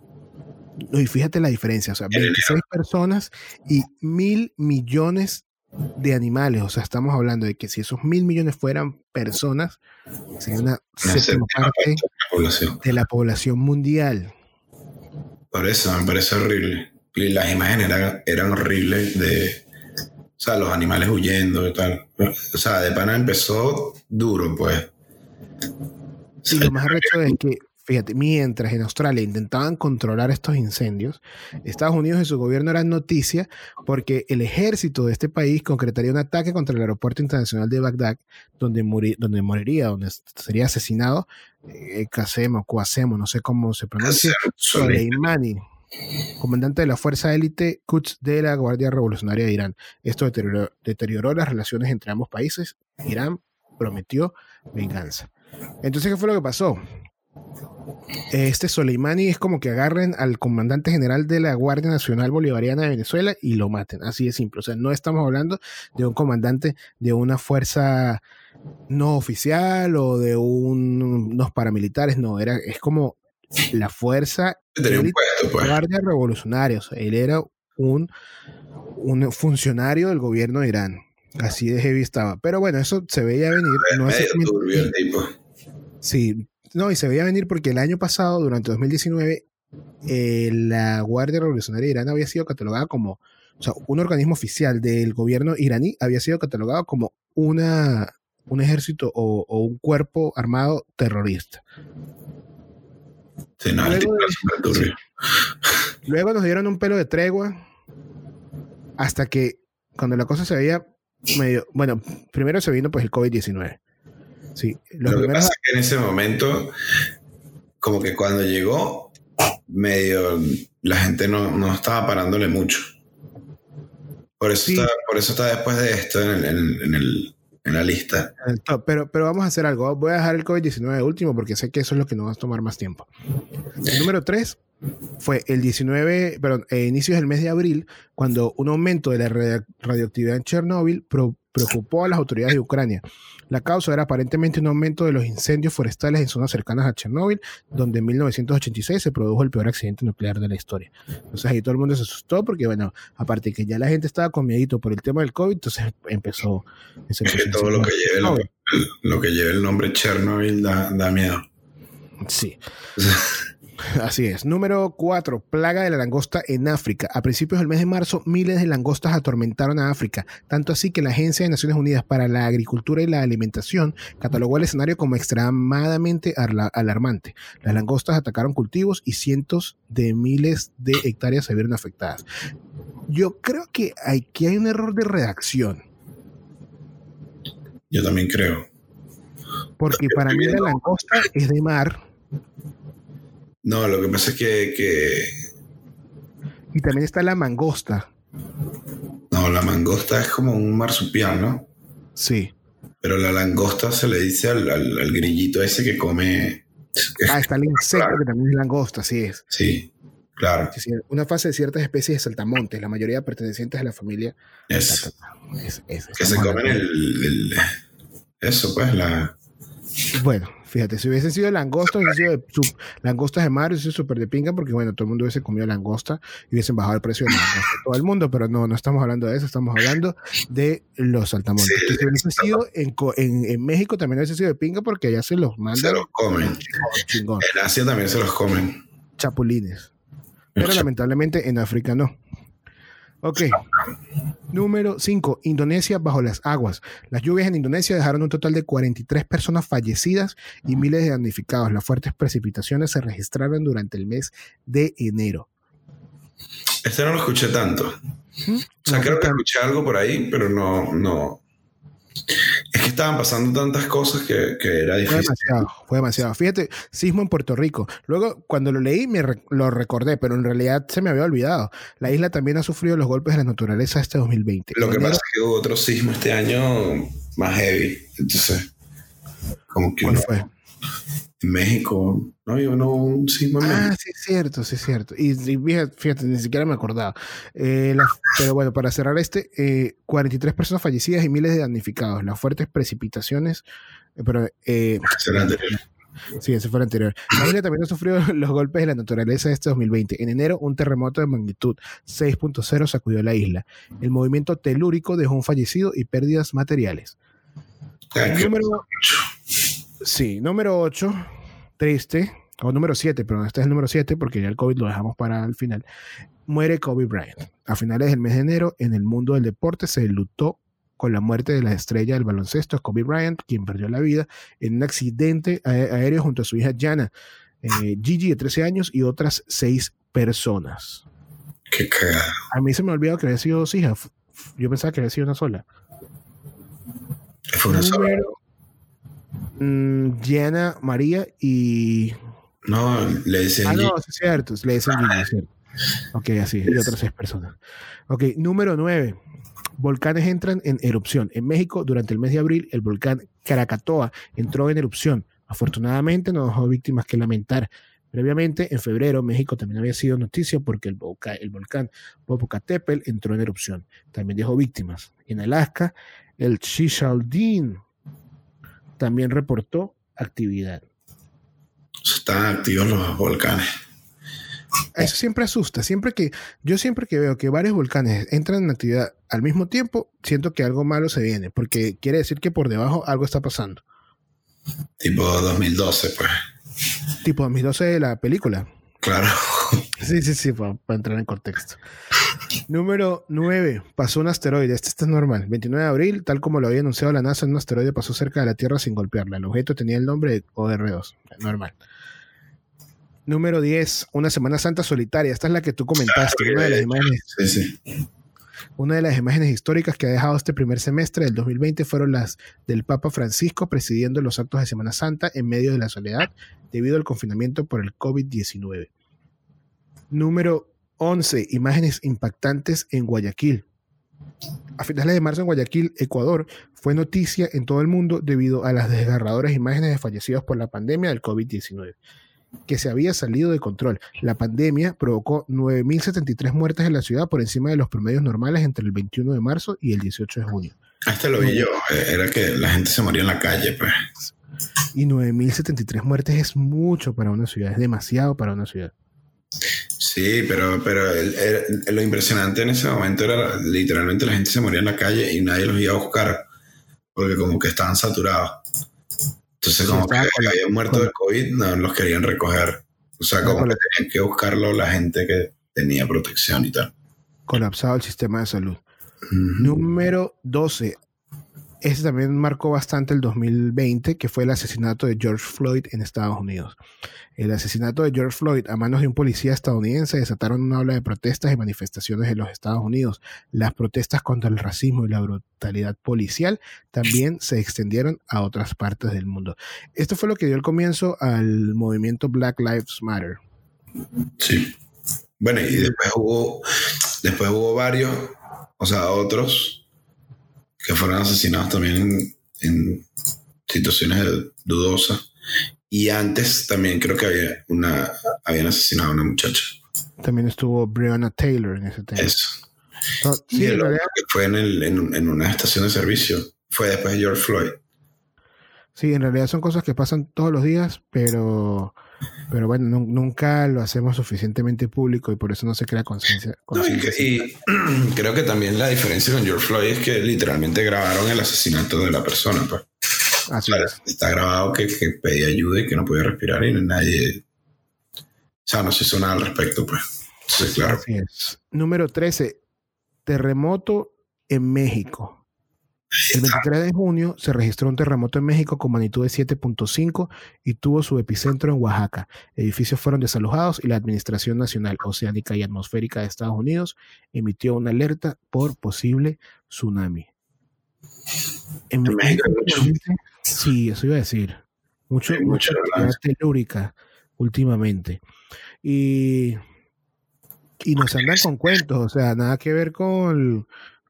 Y fíjate la diferencia, o sea, En enero. 26 personas y mil millones de animales. O sea, estamos hablando de que si esos mil millones fueran personas, sería una Una séptima parte de la población. de la población mundial. Por eso me parece horrible. Y las imágenes eran, eran horribles de, o sea, los animales huyendo y tal. O sea, de pana empezó duro, pues. Y lo más arrecho es que, fíjate, mientras en Australia intentaban controlar estos incendios, Estados Unidos y su gobierno eran noticia porque el ejército de este país concretaría un ataque contra el aeropuerto internacional de Bagdad, donde, muri- donde moriría, donde sería asesinado eh, Qasem o Qasem, no sé cómo se pronuncia, Soleimani, comandante de la fuerza élite Quds de la Guardia Revolucionaria de Irán. Esto deterioró, deterioró las relaciones entre ambos países. Irán prometió venganza. Entonces, ¿qué fue lo que pasó? Este Soleimani es como que agarren al comandante general de la Guardia Nacional Bolivariana de Venezuela y lo maten. Así de simple. O sea, no estamos hablando de un comandante de una fuerza no oficial o de un- unos paramilitares. No, era, es como la fuerza pues. guardia revolucionaria. O sea, él era un, un funcionario del gobierno de Irán. Así de heavy estaba. Pero bueno, eso se veía venir. No. Sí, no, y se veía venir porque el año pasado, durante 2019, eh, la Guardia Revolucionaria de Irán había sido catalogada como, o sea, un organismo oficial del gobierno iraní había sido catalogado como una, un ejército o, o un cuerpo armado terrorista. Sí, no, el Luego de- turbio. Luego nos dieron un pelo de tregua hasta que cuando la cosa se veía medio, bueno, primero se vino pues el COVID-19. Sí, Lo que primeros pasa es que en ese momento, como que cuando llegó, medio la gente no, no estaba parándole mucho. Por eso, Sí. está, por eso está después de esto en, el- en- el- en la lista. Top, Pero, pero vamos a hacer algo. Voy a dejar el COVID-19 de último porque sé que eso es lo que nos va a tomar más tiempo. El número 3 fue el 19, perdón, eh, inicios del mes de abril, cuando un aumento de la radio- radioactividad en Chernóbil preocupó a las autoridades de Ucrania. La causa era aparentemente un aumento de los incendios forestales en zonas cercanas a Chernóbil, donde en 1986 se produjo el peor accidente nuclear de la historia. Entonces ahí todo el mundo se asustó porque, bueno, aparte que ya la gente estaba con miedito por el tema del COVID, entonces empezó... se Es que a todo lo que, lleve el, lo que lleve el nombre Chernobyl da, da miedo. Sí. Así es. Número 4. Plaga de la langosta en África. A principios del mes de marzo, miles de langostas atormentaron a África, tanto así que la Agencia de Naciones Unidas para la Agricultura y la Alimentación catalogó el escenario como extremadamente alarmante. Las langostas atacaron cultivos y cientos de miles de hectáreas se vieron afectadas. Yo creo que aquí hay un error de redacción, Yo también creo. porque para mí la langosta es de mar No, lo que pasa es que, que y también está la mangosta. no, la mangosta es como un marsupial, ¿no? Sí. Pero la langosta se le dice al, al- al grillito ese que come. Ah, está el insecto que también es langosta, así es. Sí, claro. Una fase de ciertas especies de saltamontes, la mayoría pertenecientes a la familia. Es, Es- es- que se comen el, el- Eso, pues, la. Bueno, fíjate, si hubiesen sido langostas, hubiesen sido de su- langostas de mar, hubiese sido súper de pinga, porque bueno, todo el mundo hubiese comido langosta y hubiesen bajado el precio de la langosta. Todo el mundo, pero no, no estamos hablando de eso, estamos hablando de los saltamontes. Sí, que si hubiese sido en, en, en México también hubiese sido de pinga, porque allá se los Se mandan los comen. chingón, En Asia también se los comen. chapulines. Pero lamentablemente en África no. Ok. Número 5. Indonesia bajo las aguas. Las lluvias en Indonesia dejaron un total de 43 personas fallecidas y miles de damnificados. Las fuertes precipitaciones se registraron durante el mes de enero. Este no lo escuché tanto. O sea, No, creo que escuché algo por ahí, pero no, no. Es que estaban pasando tantas cosas que, que era Fue difícil. demasiado, fue demasiado. Fíjate, sismo en Puerto Rico. Luego, cuando lo leí, me re- lo recordé, pero en realidad se me había olvidado. La isla también ha sufrido los golpes de la naturaleza este 2020. Lo que pasa es que hubo otro sismo este año más heavy. Entonces, como que ¿Cuál uno- fue? En México, no uno un sismo en Ah, sí, es cierto, sí, es cierto. Y, y fíjate, ni siquiera me acordaba. Eh, la- pero bueno, para cerrar este, eh, 43 personas fallecidas y miles de damnificados. Las fuertes precipitaciones, eh, pero eh, el sí, ese fue el anterior. La isla también ha sufrido los golpes de la naturaleza este 2020. En enero, un terremoto de magnitud 6.0 sacudió la isla. El movimiento telúrico dejó un fallecido y pérdidas materiales. Que- Número, sí, número 8, triste. o número 7, pero este es el número 7 porque ya el COVID lo dejamos para el final, muere Kobe Bryant. A finales del mes de enero, en el mundo del deporte se lutó con la muerte de la estrella del baloncesto, Kobe Bryant, quien perdió la vida en un accidente aéreo junto a su hija Jana, eh, Gigi de 13 años y otras 6 personas. Qué cagada. A mí se me ha olvidado que había sido dos hijas. Yo pensaba que había sido una sola. Fue una sola. Mm, Jana, María y no, le dicen. Ah, no, es cierto, le dicen. Ok, así, y otras seis personas. Ok, número nueve. Volcanes entran en erupción. En México, durante el mes de abril, el volcán Krakatoa entró en erupción. Afortunadamente, no dejó víctimas que lamentar. Previamente, en febrero, México también había sido noticia porque el, volcán, el volcán Popocatépetl entró en erupción. También dejó víctimas. En Alaska, el Chichaldin también reportó actividad. Están activos los volcanes. Eso siempre asusta. Siempre que, yo siempre que veo que varios volcanes entran en actividad al mismo tiempo, siento que algo malo se viene, porque quiere decir que por debajo algo está pasando. Tipo 2012, pues. Tipo 2012 de la película. Claro. Sí, sí, sí, para, entrar en contexto. Número 9. Pasó un asteroide. Este, este, es normal. 29 de abril, tal como lo había anunciado la NASA, un asteroide pasó cerca de la Tierra sin golpearla. El objeto tenía el nombre de OR2. Normal. Número 10, una Semana Santa solitaria. Esta es la que tú comentaste, una de las imágenes. Sí, sí. Una de las imágenes históricas que ha dejado este primer semestre del 2020 fueron las del Papa Francisco presidiendo los actos de Semana Santa en medio de la soledad debido al confinamiento por el COVID-19. Número 11, imágenes impactantes en Guayaquil. A finales de marzo en Guayaquil, Ecuador, fue noticia en todo el mundo debido a las desgarradoras imágenes de fallecidos por la pandemia del COVID-19 que se había salido de control. La pandemia provocó 9.073 muertes en la ciudad por encima de los promedios normales entre el 21 de marzo y el 18 de junio. Este lo vi yo, eh, era que la gente se moría en la calle, pues. Y 9.073 muertes es mucho para una ciudad, es demasiado para una ciudad. Sí, pero, pero lo impresionante en ese momento era literalmente la gente se moría en la calle y nadie los iba a buscar porque como que estaban saturados. Entonces, como que habían muerto de COVID, no los querían recoger. O sea, como que tenían que buscarlo la gente que tenía protección y tal. Colapsado el sistema de salud. Número 12. Este también marcó bastante el 2020, que fue el asesinato de George Floyd en Estados Unidos. El asesinato de George Floyd a manos de un policía estadounidense desataron una ola de protestas y manifestaciones en los Estados Unidos. Las protestas contra el racismo y la brutalidad policial también se extendieron a otras partes del mundo. Esto fue lo que dio el comienzo al movimiento Black Lives Matter. Sí. Bueno, y después hubo, después hubo varios, o sea, otros que fueron asesinados también en, situaciones dudosas. Y antes también creo que había una, habían asesinado a una muchacha. También estuvo Breonna Taylor en ese tema. Eso. sí, y fue en, el, en, una estación de servicio. Fue después de George Floyd. Sí, en realidad son cosas que pasan todos los días, pero pero bueno, nunca lo hacemos suficientemente público y por eso no se crea conciencia. y, creo que también la diferencia con George Floyd es que literalmente grabaron el asesinato de la persona. Pues. Así Está grabado que, pedía ayuda y que no podía respirar y nadie. O sea, no se hizo nada al respecto, pues. claro. Número 13. Terremoto en México. El 23 de junio se registró un terremoto en México con magnitud de 7.5 y tuvo su epicentro en Oaxaca. Edificios fueron desalojados y la Administración Nacional Oceánica y Atmosférica de Estados Unidos emitió una alerta por posible tsunami. En México, sí, eso iba a decir. Mucho, mucha actividad telúrica últimamente. Y, y nos andan con cuentos, o sea, nada que ver con,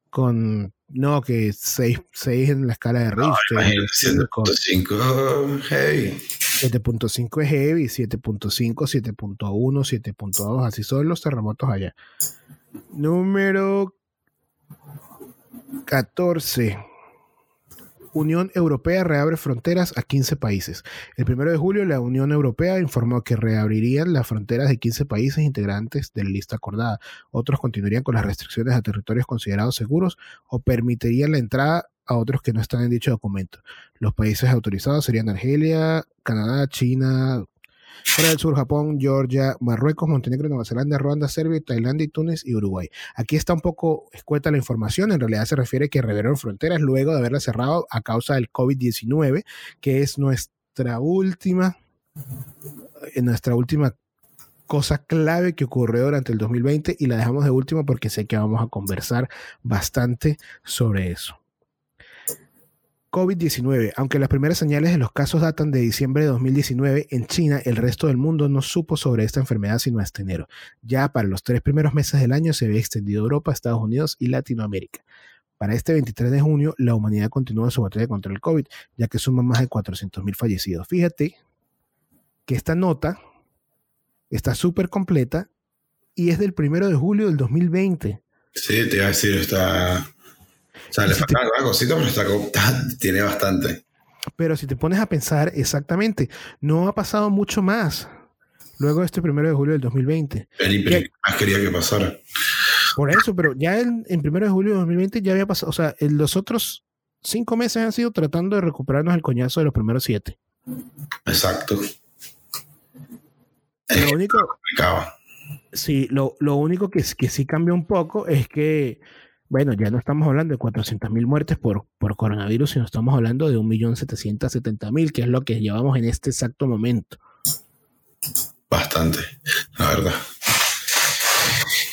con no, que 6, en la escala de Richter. 7.5 heavy. 7.5 es heavy, 7.5, 7.1, 7.2, así son los terremotos allá. Número 14. Unión Europea reabre fronteras a 15 países. El 1 de julio, la Unión Europea informó que reabrirían las fronteras de 15 países integrantes de la lista acordada. Otros continuarían con las restricciones a territorios considerados seguros o permitirían la entrada a otros que no están en dicho documento. Los países autorizados serían Argelia, Canadá, China, Corea del Sur, Japón, Georgia, Marruecos, Montenegro, Nueva Zelanda, Ruanda, Serbia, Tailandia, Túnez y Uruguay. Aquí está un poco escueta la información. En realidad se refiere que reabrieron fronteras luego de haberla cerrado a causa del COVID-19, que es nuestra última, eh, nuestra última cosa clave que ocurrió durante el 2020 y la dejamos de último porque sé que vamos a conversar bastante sobre eso. COVID-19. Aunque las primeras señales de los casos datan de diciembre de 2019, en China el resto del mundo no supo sobre esta enfermedad sino hasta enero. Ya para los tres primeros meses del año se había extendido Europa, Estados Unidos y Latinoamérica. Para este 23 de junio, la humanidad continúa su batalla contra el COVID, ya que suma más de 400.000 fallecidos. Fíjate que esta nota está súper completa y es del primero de julio del 2020. Sí, te iba a decir, está. O sea, le Si falta alguna cosita, pero está, está- tiene bastante. Pero si te pones a pensar exactamente, no ha pasado mucho más luego de este primero de julio del 2020. El que más quería que pasara. Por eso, pero ya en, en primero de julio de 2020 ya había pasado, o sea, en los otros cinco meses han sido tratando de recuperarnos el coñazo de los primeros siete. Exacto. Lo único, sí, lo, lo único que, que sí cambia un poco es que, bueno, ya no estamos hablando de 400 mil muertes por, por coronavirus, sino estamos hablando de 1.770.000, que es lo que llevamos en este exacto momento. Bastante, la verdad.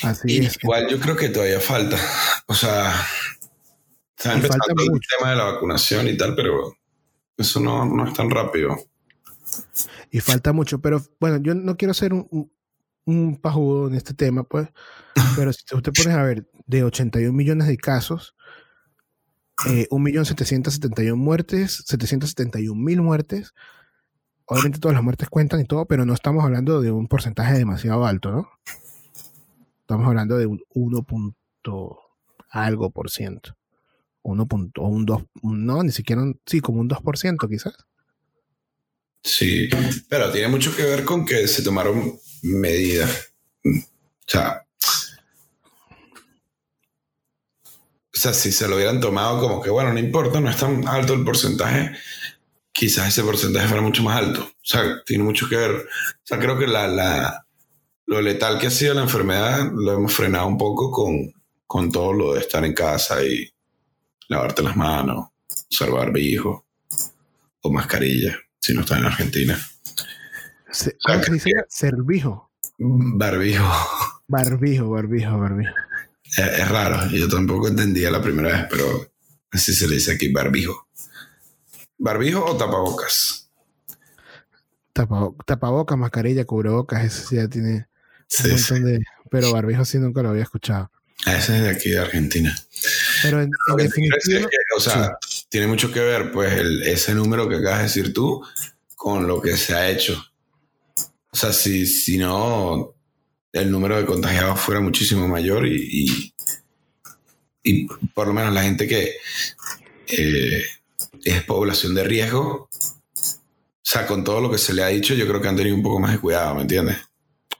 Así Y es. igual yo creo que todavía falta. O sea, está empezando el mucho. tema de la vacunación y tal, pero eso no, no es tan rápido. Y falta mucho, pero bueno, yo no quiero ser un, un, un pajudo en este tema, pues, pero si usted pones a ver, de 81 millones de casos, eh, 1.771 muertes, 771 mil muertes, obviamente todas las muertes cuentan y todo, pero no estamos hablando de un porcentaje demasiado alto, ¿no? Estamos hablando de un 1 punto algo por ciento. 1 punto, o un 2, no, ni siquiera, un- sí, como un 2% quizás. Sí, pero tiene mucho que ver con que se tomaron medidas. O sea, o sea, si se lo hubieran tomado como que, bueno, no importa, no es tan alto el porcentaje, quizás ese porcentaje fuera mucho más alto. O sea, tiene mucho que ver. O sea, creo que la, la, lo letal que ha sido la enfermedad lo hemos frenado un poco con, con todo lo de estar en casa y lavarte las manos, usar barbijo o mascarilla si no estás en Argentina. Se- ¿Cómo se dice? Cervijo. Barbijo. Barbijo, barbijo, barbijo. Es, es raro. Yo tampoco entendía la primera vez, pero así se le dice aquí, barbijo. ¿Barbijo o tapabocas? Tapa- tapabocas, mascarilla, cubrebocas, eso sí ya tiene un montón sí. de. Pero barbijo sí nunca lo había escuchado. Ese es de aquí de Argentina. Pero en, en definitiva, es que, o sea, tiene mucho que ver, pues, el- ese número que acabas de decir tú con lo que se ha hecho. O sea, si, si no, el número de contagiados fuera muchísimo mayor y, y, y por lo menos la gente que eh, es población de riesgo, o sea, con todo lo que se le ha dicho, yo creo que han tenido un poco más de cuidado, ¿me entiendes?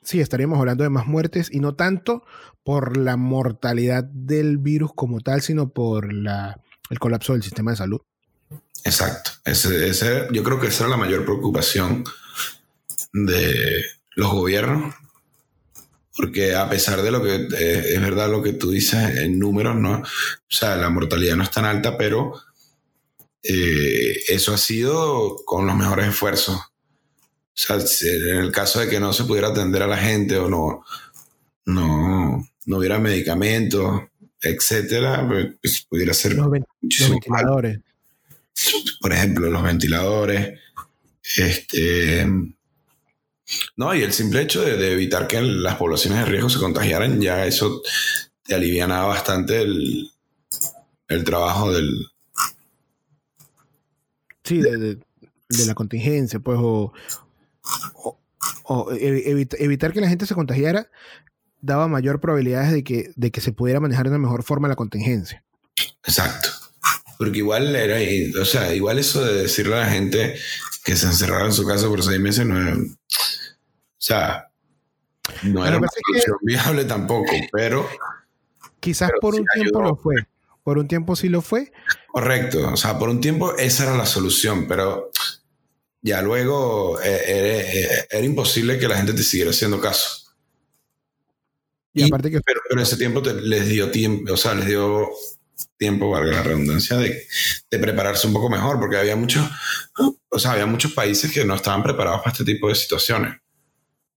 sí, estaríamos hablando de más muertes y no tanto por la mortalidad del virus como tal, sino por la, el colapso del sistema de salud. Exacto. Ese, ese- yo creo que esa era la mayor preocupación de los gobiernos. Porque a pesar de lo que eh, es verdad lo que tú dices en números, ¿no? O sea, la mortalidad no es tan alta, pero eh, eso ha sido con los mejores esfuerzos. O sea, en el caso de que no se pudiera atender a la gente o no, no, no hubiera medicamentos, etcétera, pues pudiera ser Los, ven- ventiladores. por ejemplo, los ventiladores, este, no, y el simple hecho de, de evitar que las poblaciones de riesgo se contagiaran, ya eso te alivianaba bastante el, el trabajo del, Sí, de, de- de la contingencia, pues, o, o- o evi- evita- evitar que la gente se contagiara daba mayor probabilidades de que, de que se pudiera manejar de una mejor forma la contingencia. exacto. Porque igual era, o sea, igual eso de decirle a la gente que se encerrara en su casa por seis meses no sea, no era una que- solución viable tampoco, pero Quizás Pero por sí un tiempo ayudó. lo fue. Por un tiempo sí lo fue. Correcto, o sea, por un tiempo esa era la solución, pero ya luego eh, era, era- era imposible que la gente te siguiera haciendo caso. Y, Y- aparte que Pero, pero ese tiempo te- les dio tiempo, o sea, les dio tiempo, valga la redundancia, de, de prepararse un poco mejor, porque había muchos, o sea, había muchos países que no estaban preparados para este tipo de situaciones.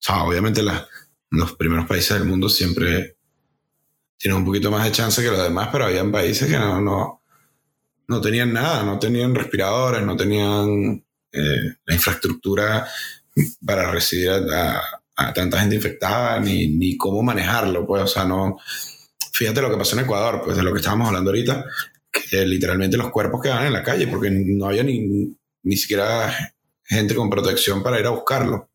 Obviamente los primeros países del mundo siempre tienen un poquito más de chance que los demás, pero habían países que no, no, tenían nada, no tenían respiradores, no tenían eh, la infraestructura para recibir a, a- a tanta gente infectada, ni, ni cómo manejarlo, pues, o sea, no... Fíjate lo que pasó en Ecuador, pues de lo que estábamos hablando ahorita, que literalmente los cuerpos quedaban en la calle porque no había ni, ni siquiera gente con protección para ir a buscarlo.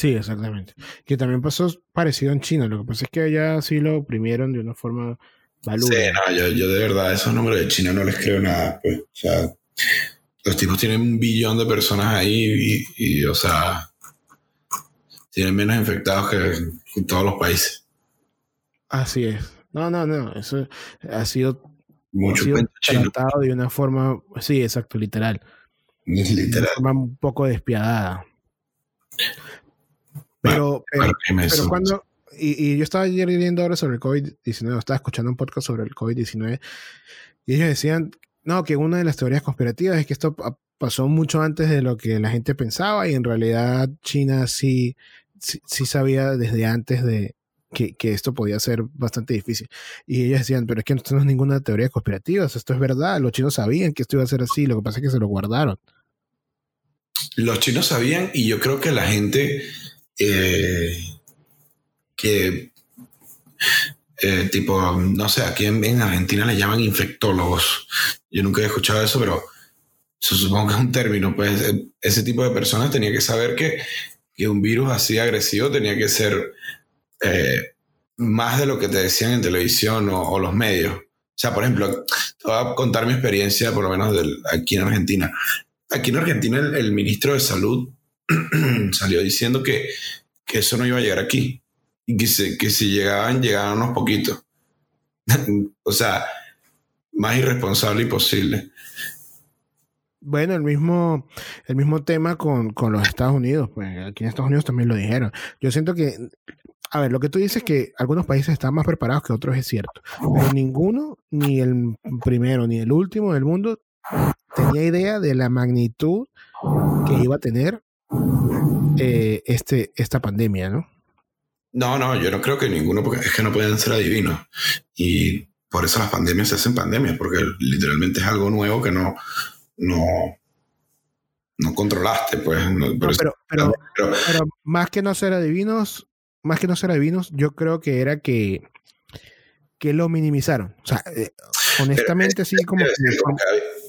Sí, exactamente. Que también pasó parecido en China. Lo que pasa es que allá sí lo oprimieron de una forma balura. Sí, no, yo, yo de verdad, esos números de China no les creo nada. Pues. O sea, los tipos tienen un billón de personas ahí y, y, o sea, tienen menos infectados que en todos los países. Así es. No, no, no. Eso ha sido, ha Mucho sido chino, tratado de una forma, sí, exacto, literal. De una literal. forma un poco despiadada. Pero, pero, cuando, y, y yo estaba ayer leyendo ahora sobre el COVID-19, estaba escuchando un podcast sobre el COVID-19, y ellos decían, no, que una de las teorías conspirativas es que esto pa- pasó mucho antes de lo que la gente pensaba, y en realidad China sí, sí, sí sabía desde antes de que, que esto podía ser bastante difícil. Y ellos decían, pero es que esto no es ninguna teoría conspirativa, esto es verdad, los chinos sabían que esto iba a ser así, lo que pasa es que se lo guardaron. Los chinos sabían y yo creo que la gente eh, que eh, tipo, no sé, aquí en, en Argentina le llaman infectólogos. Yo nunca he escuchado eso, pero supongo que es un término. Pues eh, ese tipo de personas tenía que saber que, que un virus así agresivo tenía que ser más de lo que te decían en televisión o, o los medios. O sea, por ejemplo, te voy a contar mi experiencia, por lo menos del, aquí en Argentina. Aquí en Argentina el, el ministro de Salud salió diciendo que, que eso no iba a llegar aquí. Y que, se- que si llegaban, llegaban unos poquitos. o sea, más irresponsable imposible. Bueno, el mismo, el mismo tema con, con los Estados Unidos, pues aquí en Estados Unidos también lo dijeron. Yo siento que, a ver, lo que tú dices que algunos países están más preparados que otros es cierto, pero ninguno, ni el primero ni el último del mundo, tenía idea de la magnitud que iba a tener eh, este, esta pandemia, ¿no? No, no, yo no creo que ninguno, porque es que no pueden ser adivinos. Y por eso las pandemias se hacen pandemias, porque literalmente es algo nuevo que no, no, no controlaste, pues. no- No, pero, pero, pero- más que no ser adivinos, más que no ser adivinos, yo creo que era que, que lo minimizaron. O sea, eh, honestamente, sí, como Quiero que- decir, como que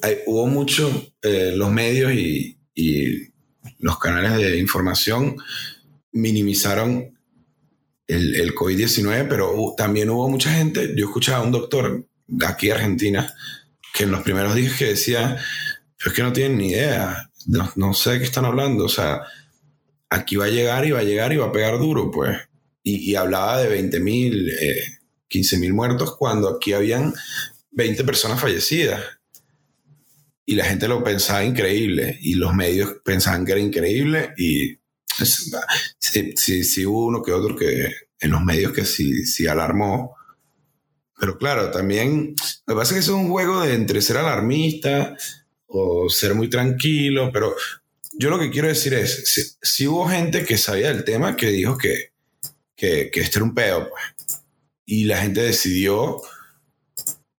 hay- hay- hubo mucho, eh, los medios y, y los canales de información minimizaron el, el COVID-19, pero también hubo mucha gente, yo escuchaba a un doctor de aquí Argentina, que en los primeros días que decía, "Pero es que no tienen ni idea, no, sé de qué están hablando, o sea, aquí va a llegar y va a llegar y va a pegar duro, pues. Y, hablaba de 20 mil, eh, 15 mil muertos cuando aquí habían 20 personas fallecidas. Y la gente lo pensaba increíble y los medios pensaban que era increíble y es- sí, sí, sí hubo uno que otro que en los medios que sí, sí alarmó. Pero claro, también pasa es que es un juego de entre ser alarmista o ser muy tranquilo, pero yo lo que quiero decir es, si, si hubo gente que sabía del tema que dijo que, que, que este era un pedo, pues. Y la gente decidió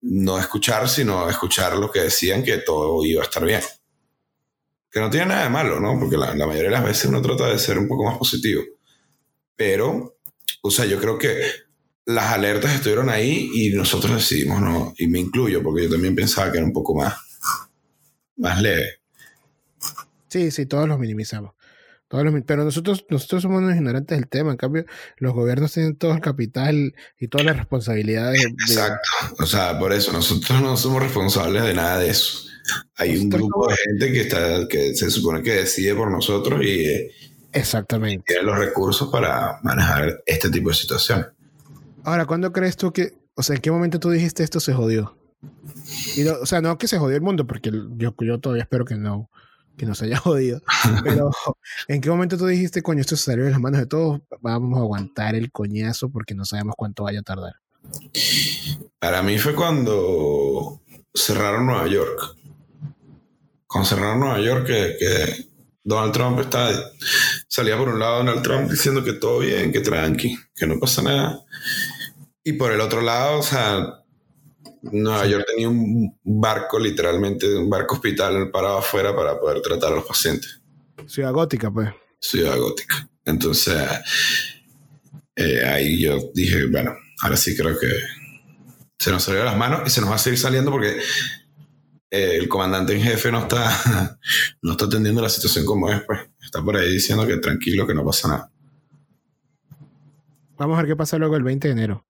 no escuchar, sino escuchar lo que decían que todo iba a estar bien. Que no tiene nada de malo, ¿no? Porque la, mayoría de las veces uno trata de ser un poco más positivo. Pero, o sea, yo creo que las alertas estuvieron ahí y nosotros decidimos no, y me incluyo, porque yo también pensaba que era un poco más, más leve. sí, sí, todos los minimizamos. Todos los mi- pero nosotros, nosotros somos unos ignorantes del tema. En cambio, los gobiernos tienen todo el capital y todas las responsabilidades. de- de- Exacto. O sea, por eso nosotros no somos responsables de nada de eso. Hay un grupo de gente que está, que se supone que decide por nosotros y eh, tiene los recursos para manejar este tipo de situaciones. Ahora, ¿cuándo crees tú que, o sea, en qué momento tú dijiste esto se jodió? Y no- o sea, no que se jodió el mundo, porque yo, yo todavía espero que no, que nos haya jodido. Pero, ¿en qué momento tú dijiste, coño, esto salió de las manos de todos? Vamos a aguantar el coñazo porque no sabemos cuánto vaya a tardar. Para mí fue cuando cerraron Nueva York. Cuando cerraron Nueva York, que, que Donald Trump está, salía por un lado Donald Trump diciendo que todo bien, que tranqui, que no pasa nada. Y por el otro lado, o sea, Nueva York tenía un barco, literalmente, un barco hospital parado afuera para poder tratar a los pacientes. Ciudad gótica, pues. Ciudad gótica. Entonces, eh, ahí yo dije, bueno, ahora sí creo que se nos salió de las manos y se nos va a seguir saliendo porque eh, el comandante en jefe no está, no está atendiendo la situación como es, pues. Está por ahí diciendo que tranquilo, que no pasa nada. Vamos a ver qué pasa luego el 20 de enero.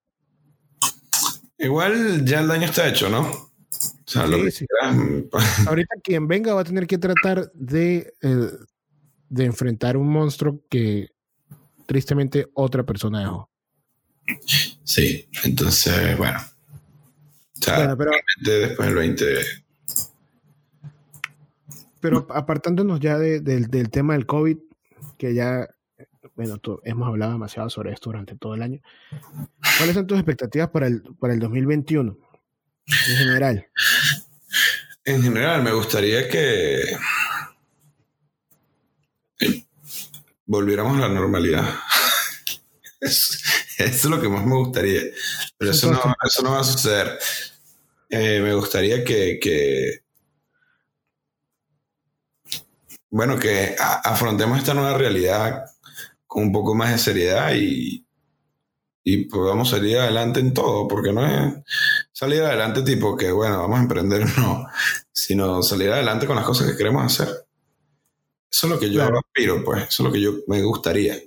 Igual ya el daño está hecho, ¿no? O sea, lo que Sí, Ahorita quien venga va a tener que tratar de, eh, de enfrentar un monstruo que tristemente otra persona dejó. Sí, entonces, bueno. O sea, Bueno, pero, después del 20. pero apartándonos ya de- del- del tema del COVID, que ya, bueno, hemos hablado demasiado sobre esto durante todo el año. ¿Cuáles son tus expectativas para el, para el 2021 en general? En general, me gustaría que volviéramos a la normalidad. Eso, eso es lo que más me gustaría. Pero eso no, eso no va a suceder. Eh, me gustaría que, que- bueno, que afrontemos esta nueva realidad con un poco más de seriedad y, y podamos salir adelante en todo, porque no es salir adelante tipo que, bueno, vamos a emprender, no, sino salir adelante con las cosas que queremos hacer. Eso es lo que yo Claro. aspiro, pues, eso es lo que yo me gustaría.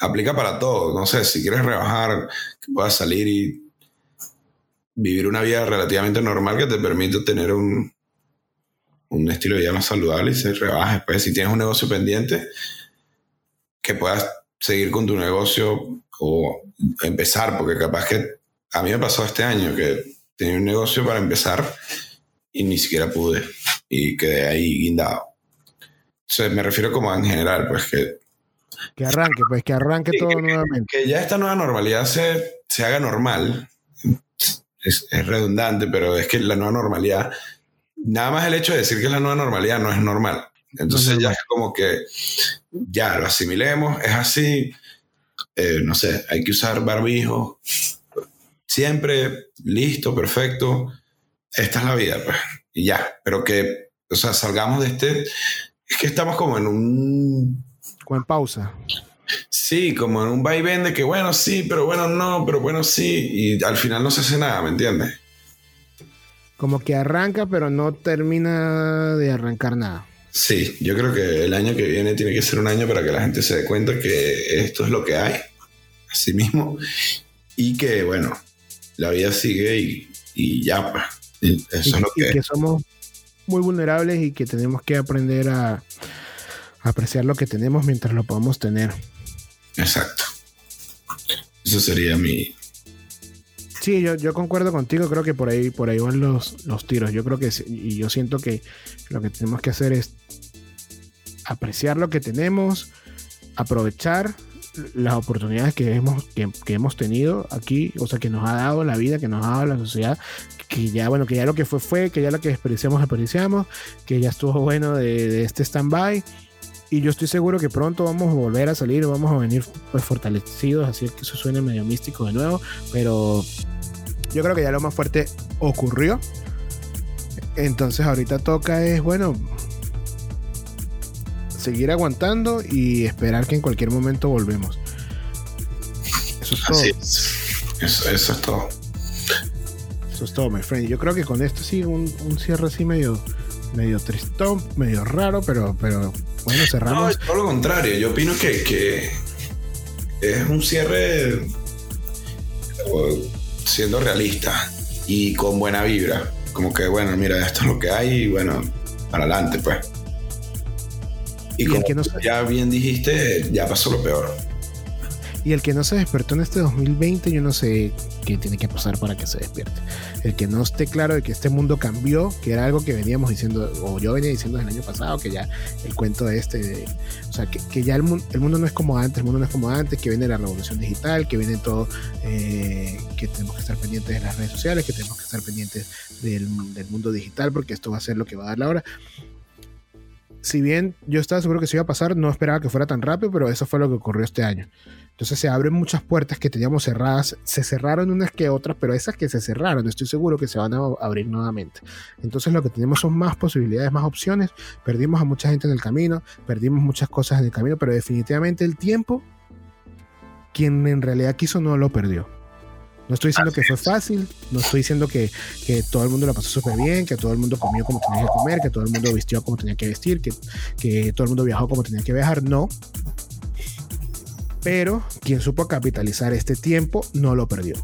Aplica para todo, no sé, si quieres rebajar, que puedas salir y vivir una vida relativamente normal que te permita tener un, un estilo de vida más saludable y se rebajes. Pues si tienes un negocio pendiente, que puedas seguir con tu negocio o empezar, porque capaz que a mí me pasó este año que tenía un negocio para empezar y ni siquiera pude y quedé ahí guindado. Entonces me refiero como en general, pues que, Que arranque, pues que arranque Sí, todo que- nuevamente. que ya esta nueva normalidad se, se haga normal. Es, es redundante, pero es que la nueva normalidad, nada más el hecho de decir que es la nueva normalidad no es normal. Entonces No ya es como que ya lo asimilemos, es así, eh, no sé, hay que usar barbijo, siempre listo, perfecto, esta es la vida, pues, y ya, pero que, o sea, salgamos de este, es que estamos como en un Con pausa. Sí, como en un vaivén de que bueno, sí, pero bueno, no, pero bueno, sí, y al final no se hace nada, ¿me entiendes? Como que arranca, pero no termina de arrancar nada. Sí, yo creo que el año que viene tiene que ser un año para que la gente se dé cuenta que esto es lo que hay, así mismo, y que bueno, la vida sigue y, y ya, pues, y eso y, es lo y que... que somos muy vulnerables y que tenemos que aprender a, a apreciar lo que tenemos mientras lo podamos tener. Exacto. Eso sería mi... Sí, yo, yo concuerdo contigo, creo que por ahí, por ahí van los, los tiros. Yo creo que y yo siento que lo que tenemos que hacer es apreciar lo que tenemos, aprovechar las oportunidades que hemos, que, que hemos tenido aquí, o sea, que nos ha dado la vida, que nos ha dado la sociedad, que ya, bueno, que ya lo que fue, fue, que ya lo que desperdiciamos, desperdiciamos, que ya estuvo bueno de, de este stand-by. Y yo estoy seguro que pronto vamos a volver a salir, vamos a venir pues fortalecidos, así que eso suene medio místico de nuevo, pero yo creo que ya lo más fuerte ocurrió. Entonces ahorita toca es, bueno, seguir aguantando y esperar que en cualquier momento volvemos. Eso es todo. Así es. Eso, eso es todo. Eso es todo, my friend. Yo creo que con esto sí, un, un cierre así medio, medio tristón, medio raro, pero, pero bueno, No, cerramos. todo lo contrario. Yo opino que, que es un cierre o, siendo realista y con buena vibra. Como que, bueno, mira, esto es lo que hay y bueno, para adelante, pues. Y Y el como que no ya bien dijiste, ya pasó lo peor. Y el que no se despertó en este 2020, yo no sé qué tiene que pasar para que se despierte. El que no esté claro de que este mundo cambió, que era algo que veníamos diciendo, o yo venía diciendo desde el año pasado, que ya el cuento de este, o sea, que, ya el, el, mundo no es como antes, el mundo no es como antes, que viene la revolución digital, que viene todo, eh, que tenemos que estar pendientes de las redes sociales, que tenemos que estar pendientes del, del mundo digital, porque esto va a ser lo que va a dar la hora si bien yo estaba seguro que se iba a pasar, no esperaba que fuera tan rápido, pero eso fue lo que ocurrió este año. Entonces se abren muchas puertas que teníamos cerradas, se cerraron unas que otras, pero esas que se cerraron, estoy seguro que se van a abrir nuevamente. Entonces lo que tenemos son más posibilidades, más opciones. Perdimos a mucha gente en el camino, perdimos muchas cosas en el camino, pero definitivamente el tiempo, quien en realidad quiso no lo perdió. No estoy diciendo que fue fácil, no estoy diciendo que, todo el mundo lo pasó súper bien, que todo el mundo comió como tenía que comer, que todo el mundo vistió como tenía que vestir, que, que todo el mundo viajó como tenía que viajar, no. Pero quien supo capitalizar este tiempo no lo perdió.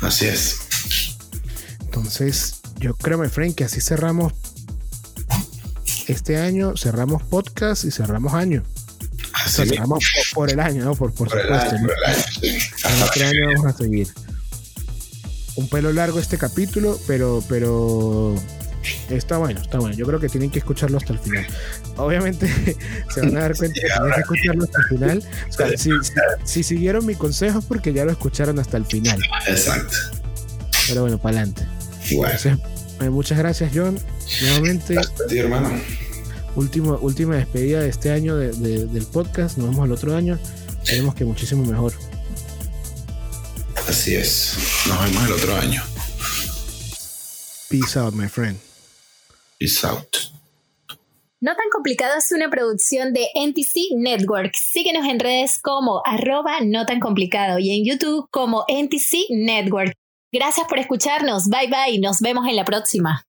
Así es. Entonces, yo creo, my friend, que así cerramos este año, cerramos podcast y cerramos año. Así cerramos por, el año, ¿no? Por, por, supuesto. año, este año vamos a seguir. Un pelo largo este capítulo, pero, pero Está bueno, está bueno. Yo creo que tienen que escucharlo hasta el final. Obviamente se van a dar cuenta que tienen que escucharlo hasta el final. O sea, si, siguieron mi consejo es porque ya lo escucharon hasta el final. Exacto. Pero bueno, para adelante. Eh, muchas gracias, John. Nuevamente. Gracias a ti, hermano. Último, última despedida de este año del podcast. Nos vemos el otro año. Esperemos que muchísimo mejor. Así es. Nos vemos el otro año. Peace out, my friend. Peace out. No tan complicado es una producción de NTC Network. Síguenos en redes como arroba no tan complicado y en YouTube como NTC Network. Gracias por escucharnos. Bye bye. Nos vemos en la próxima.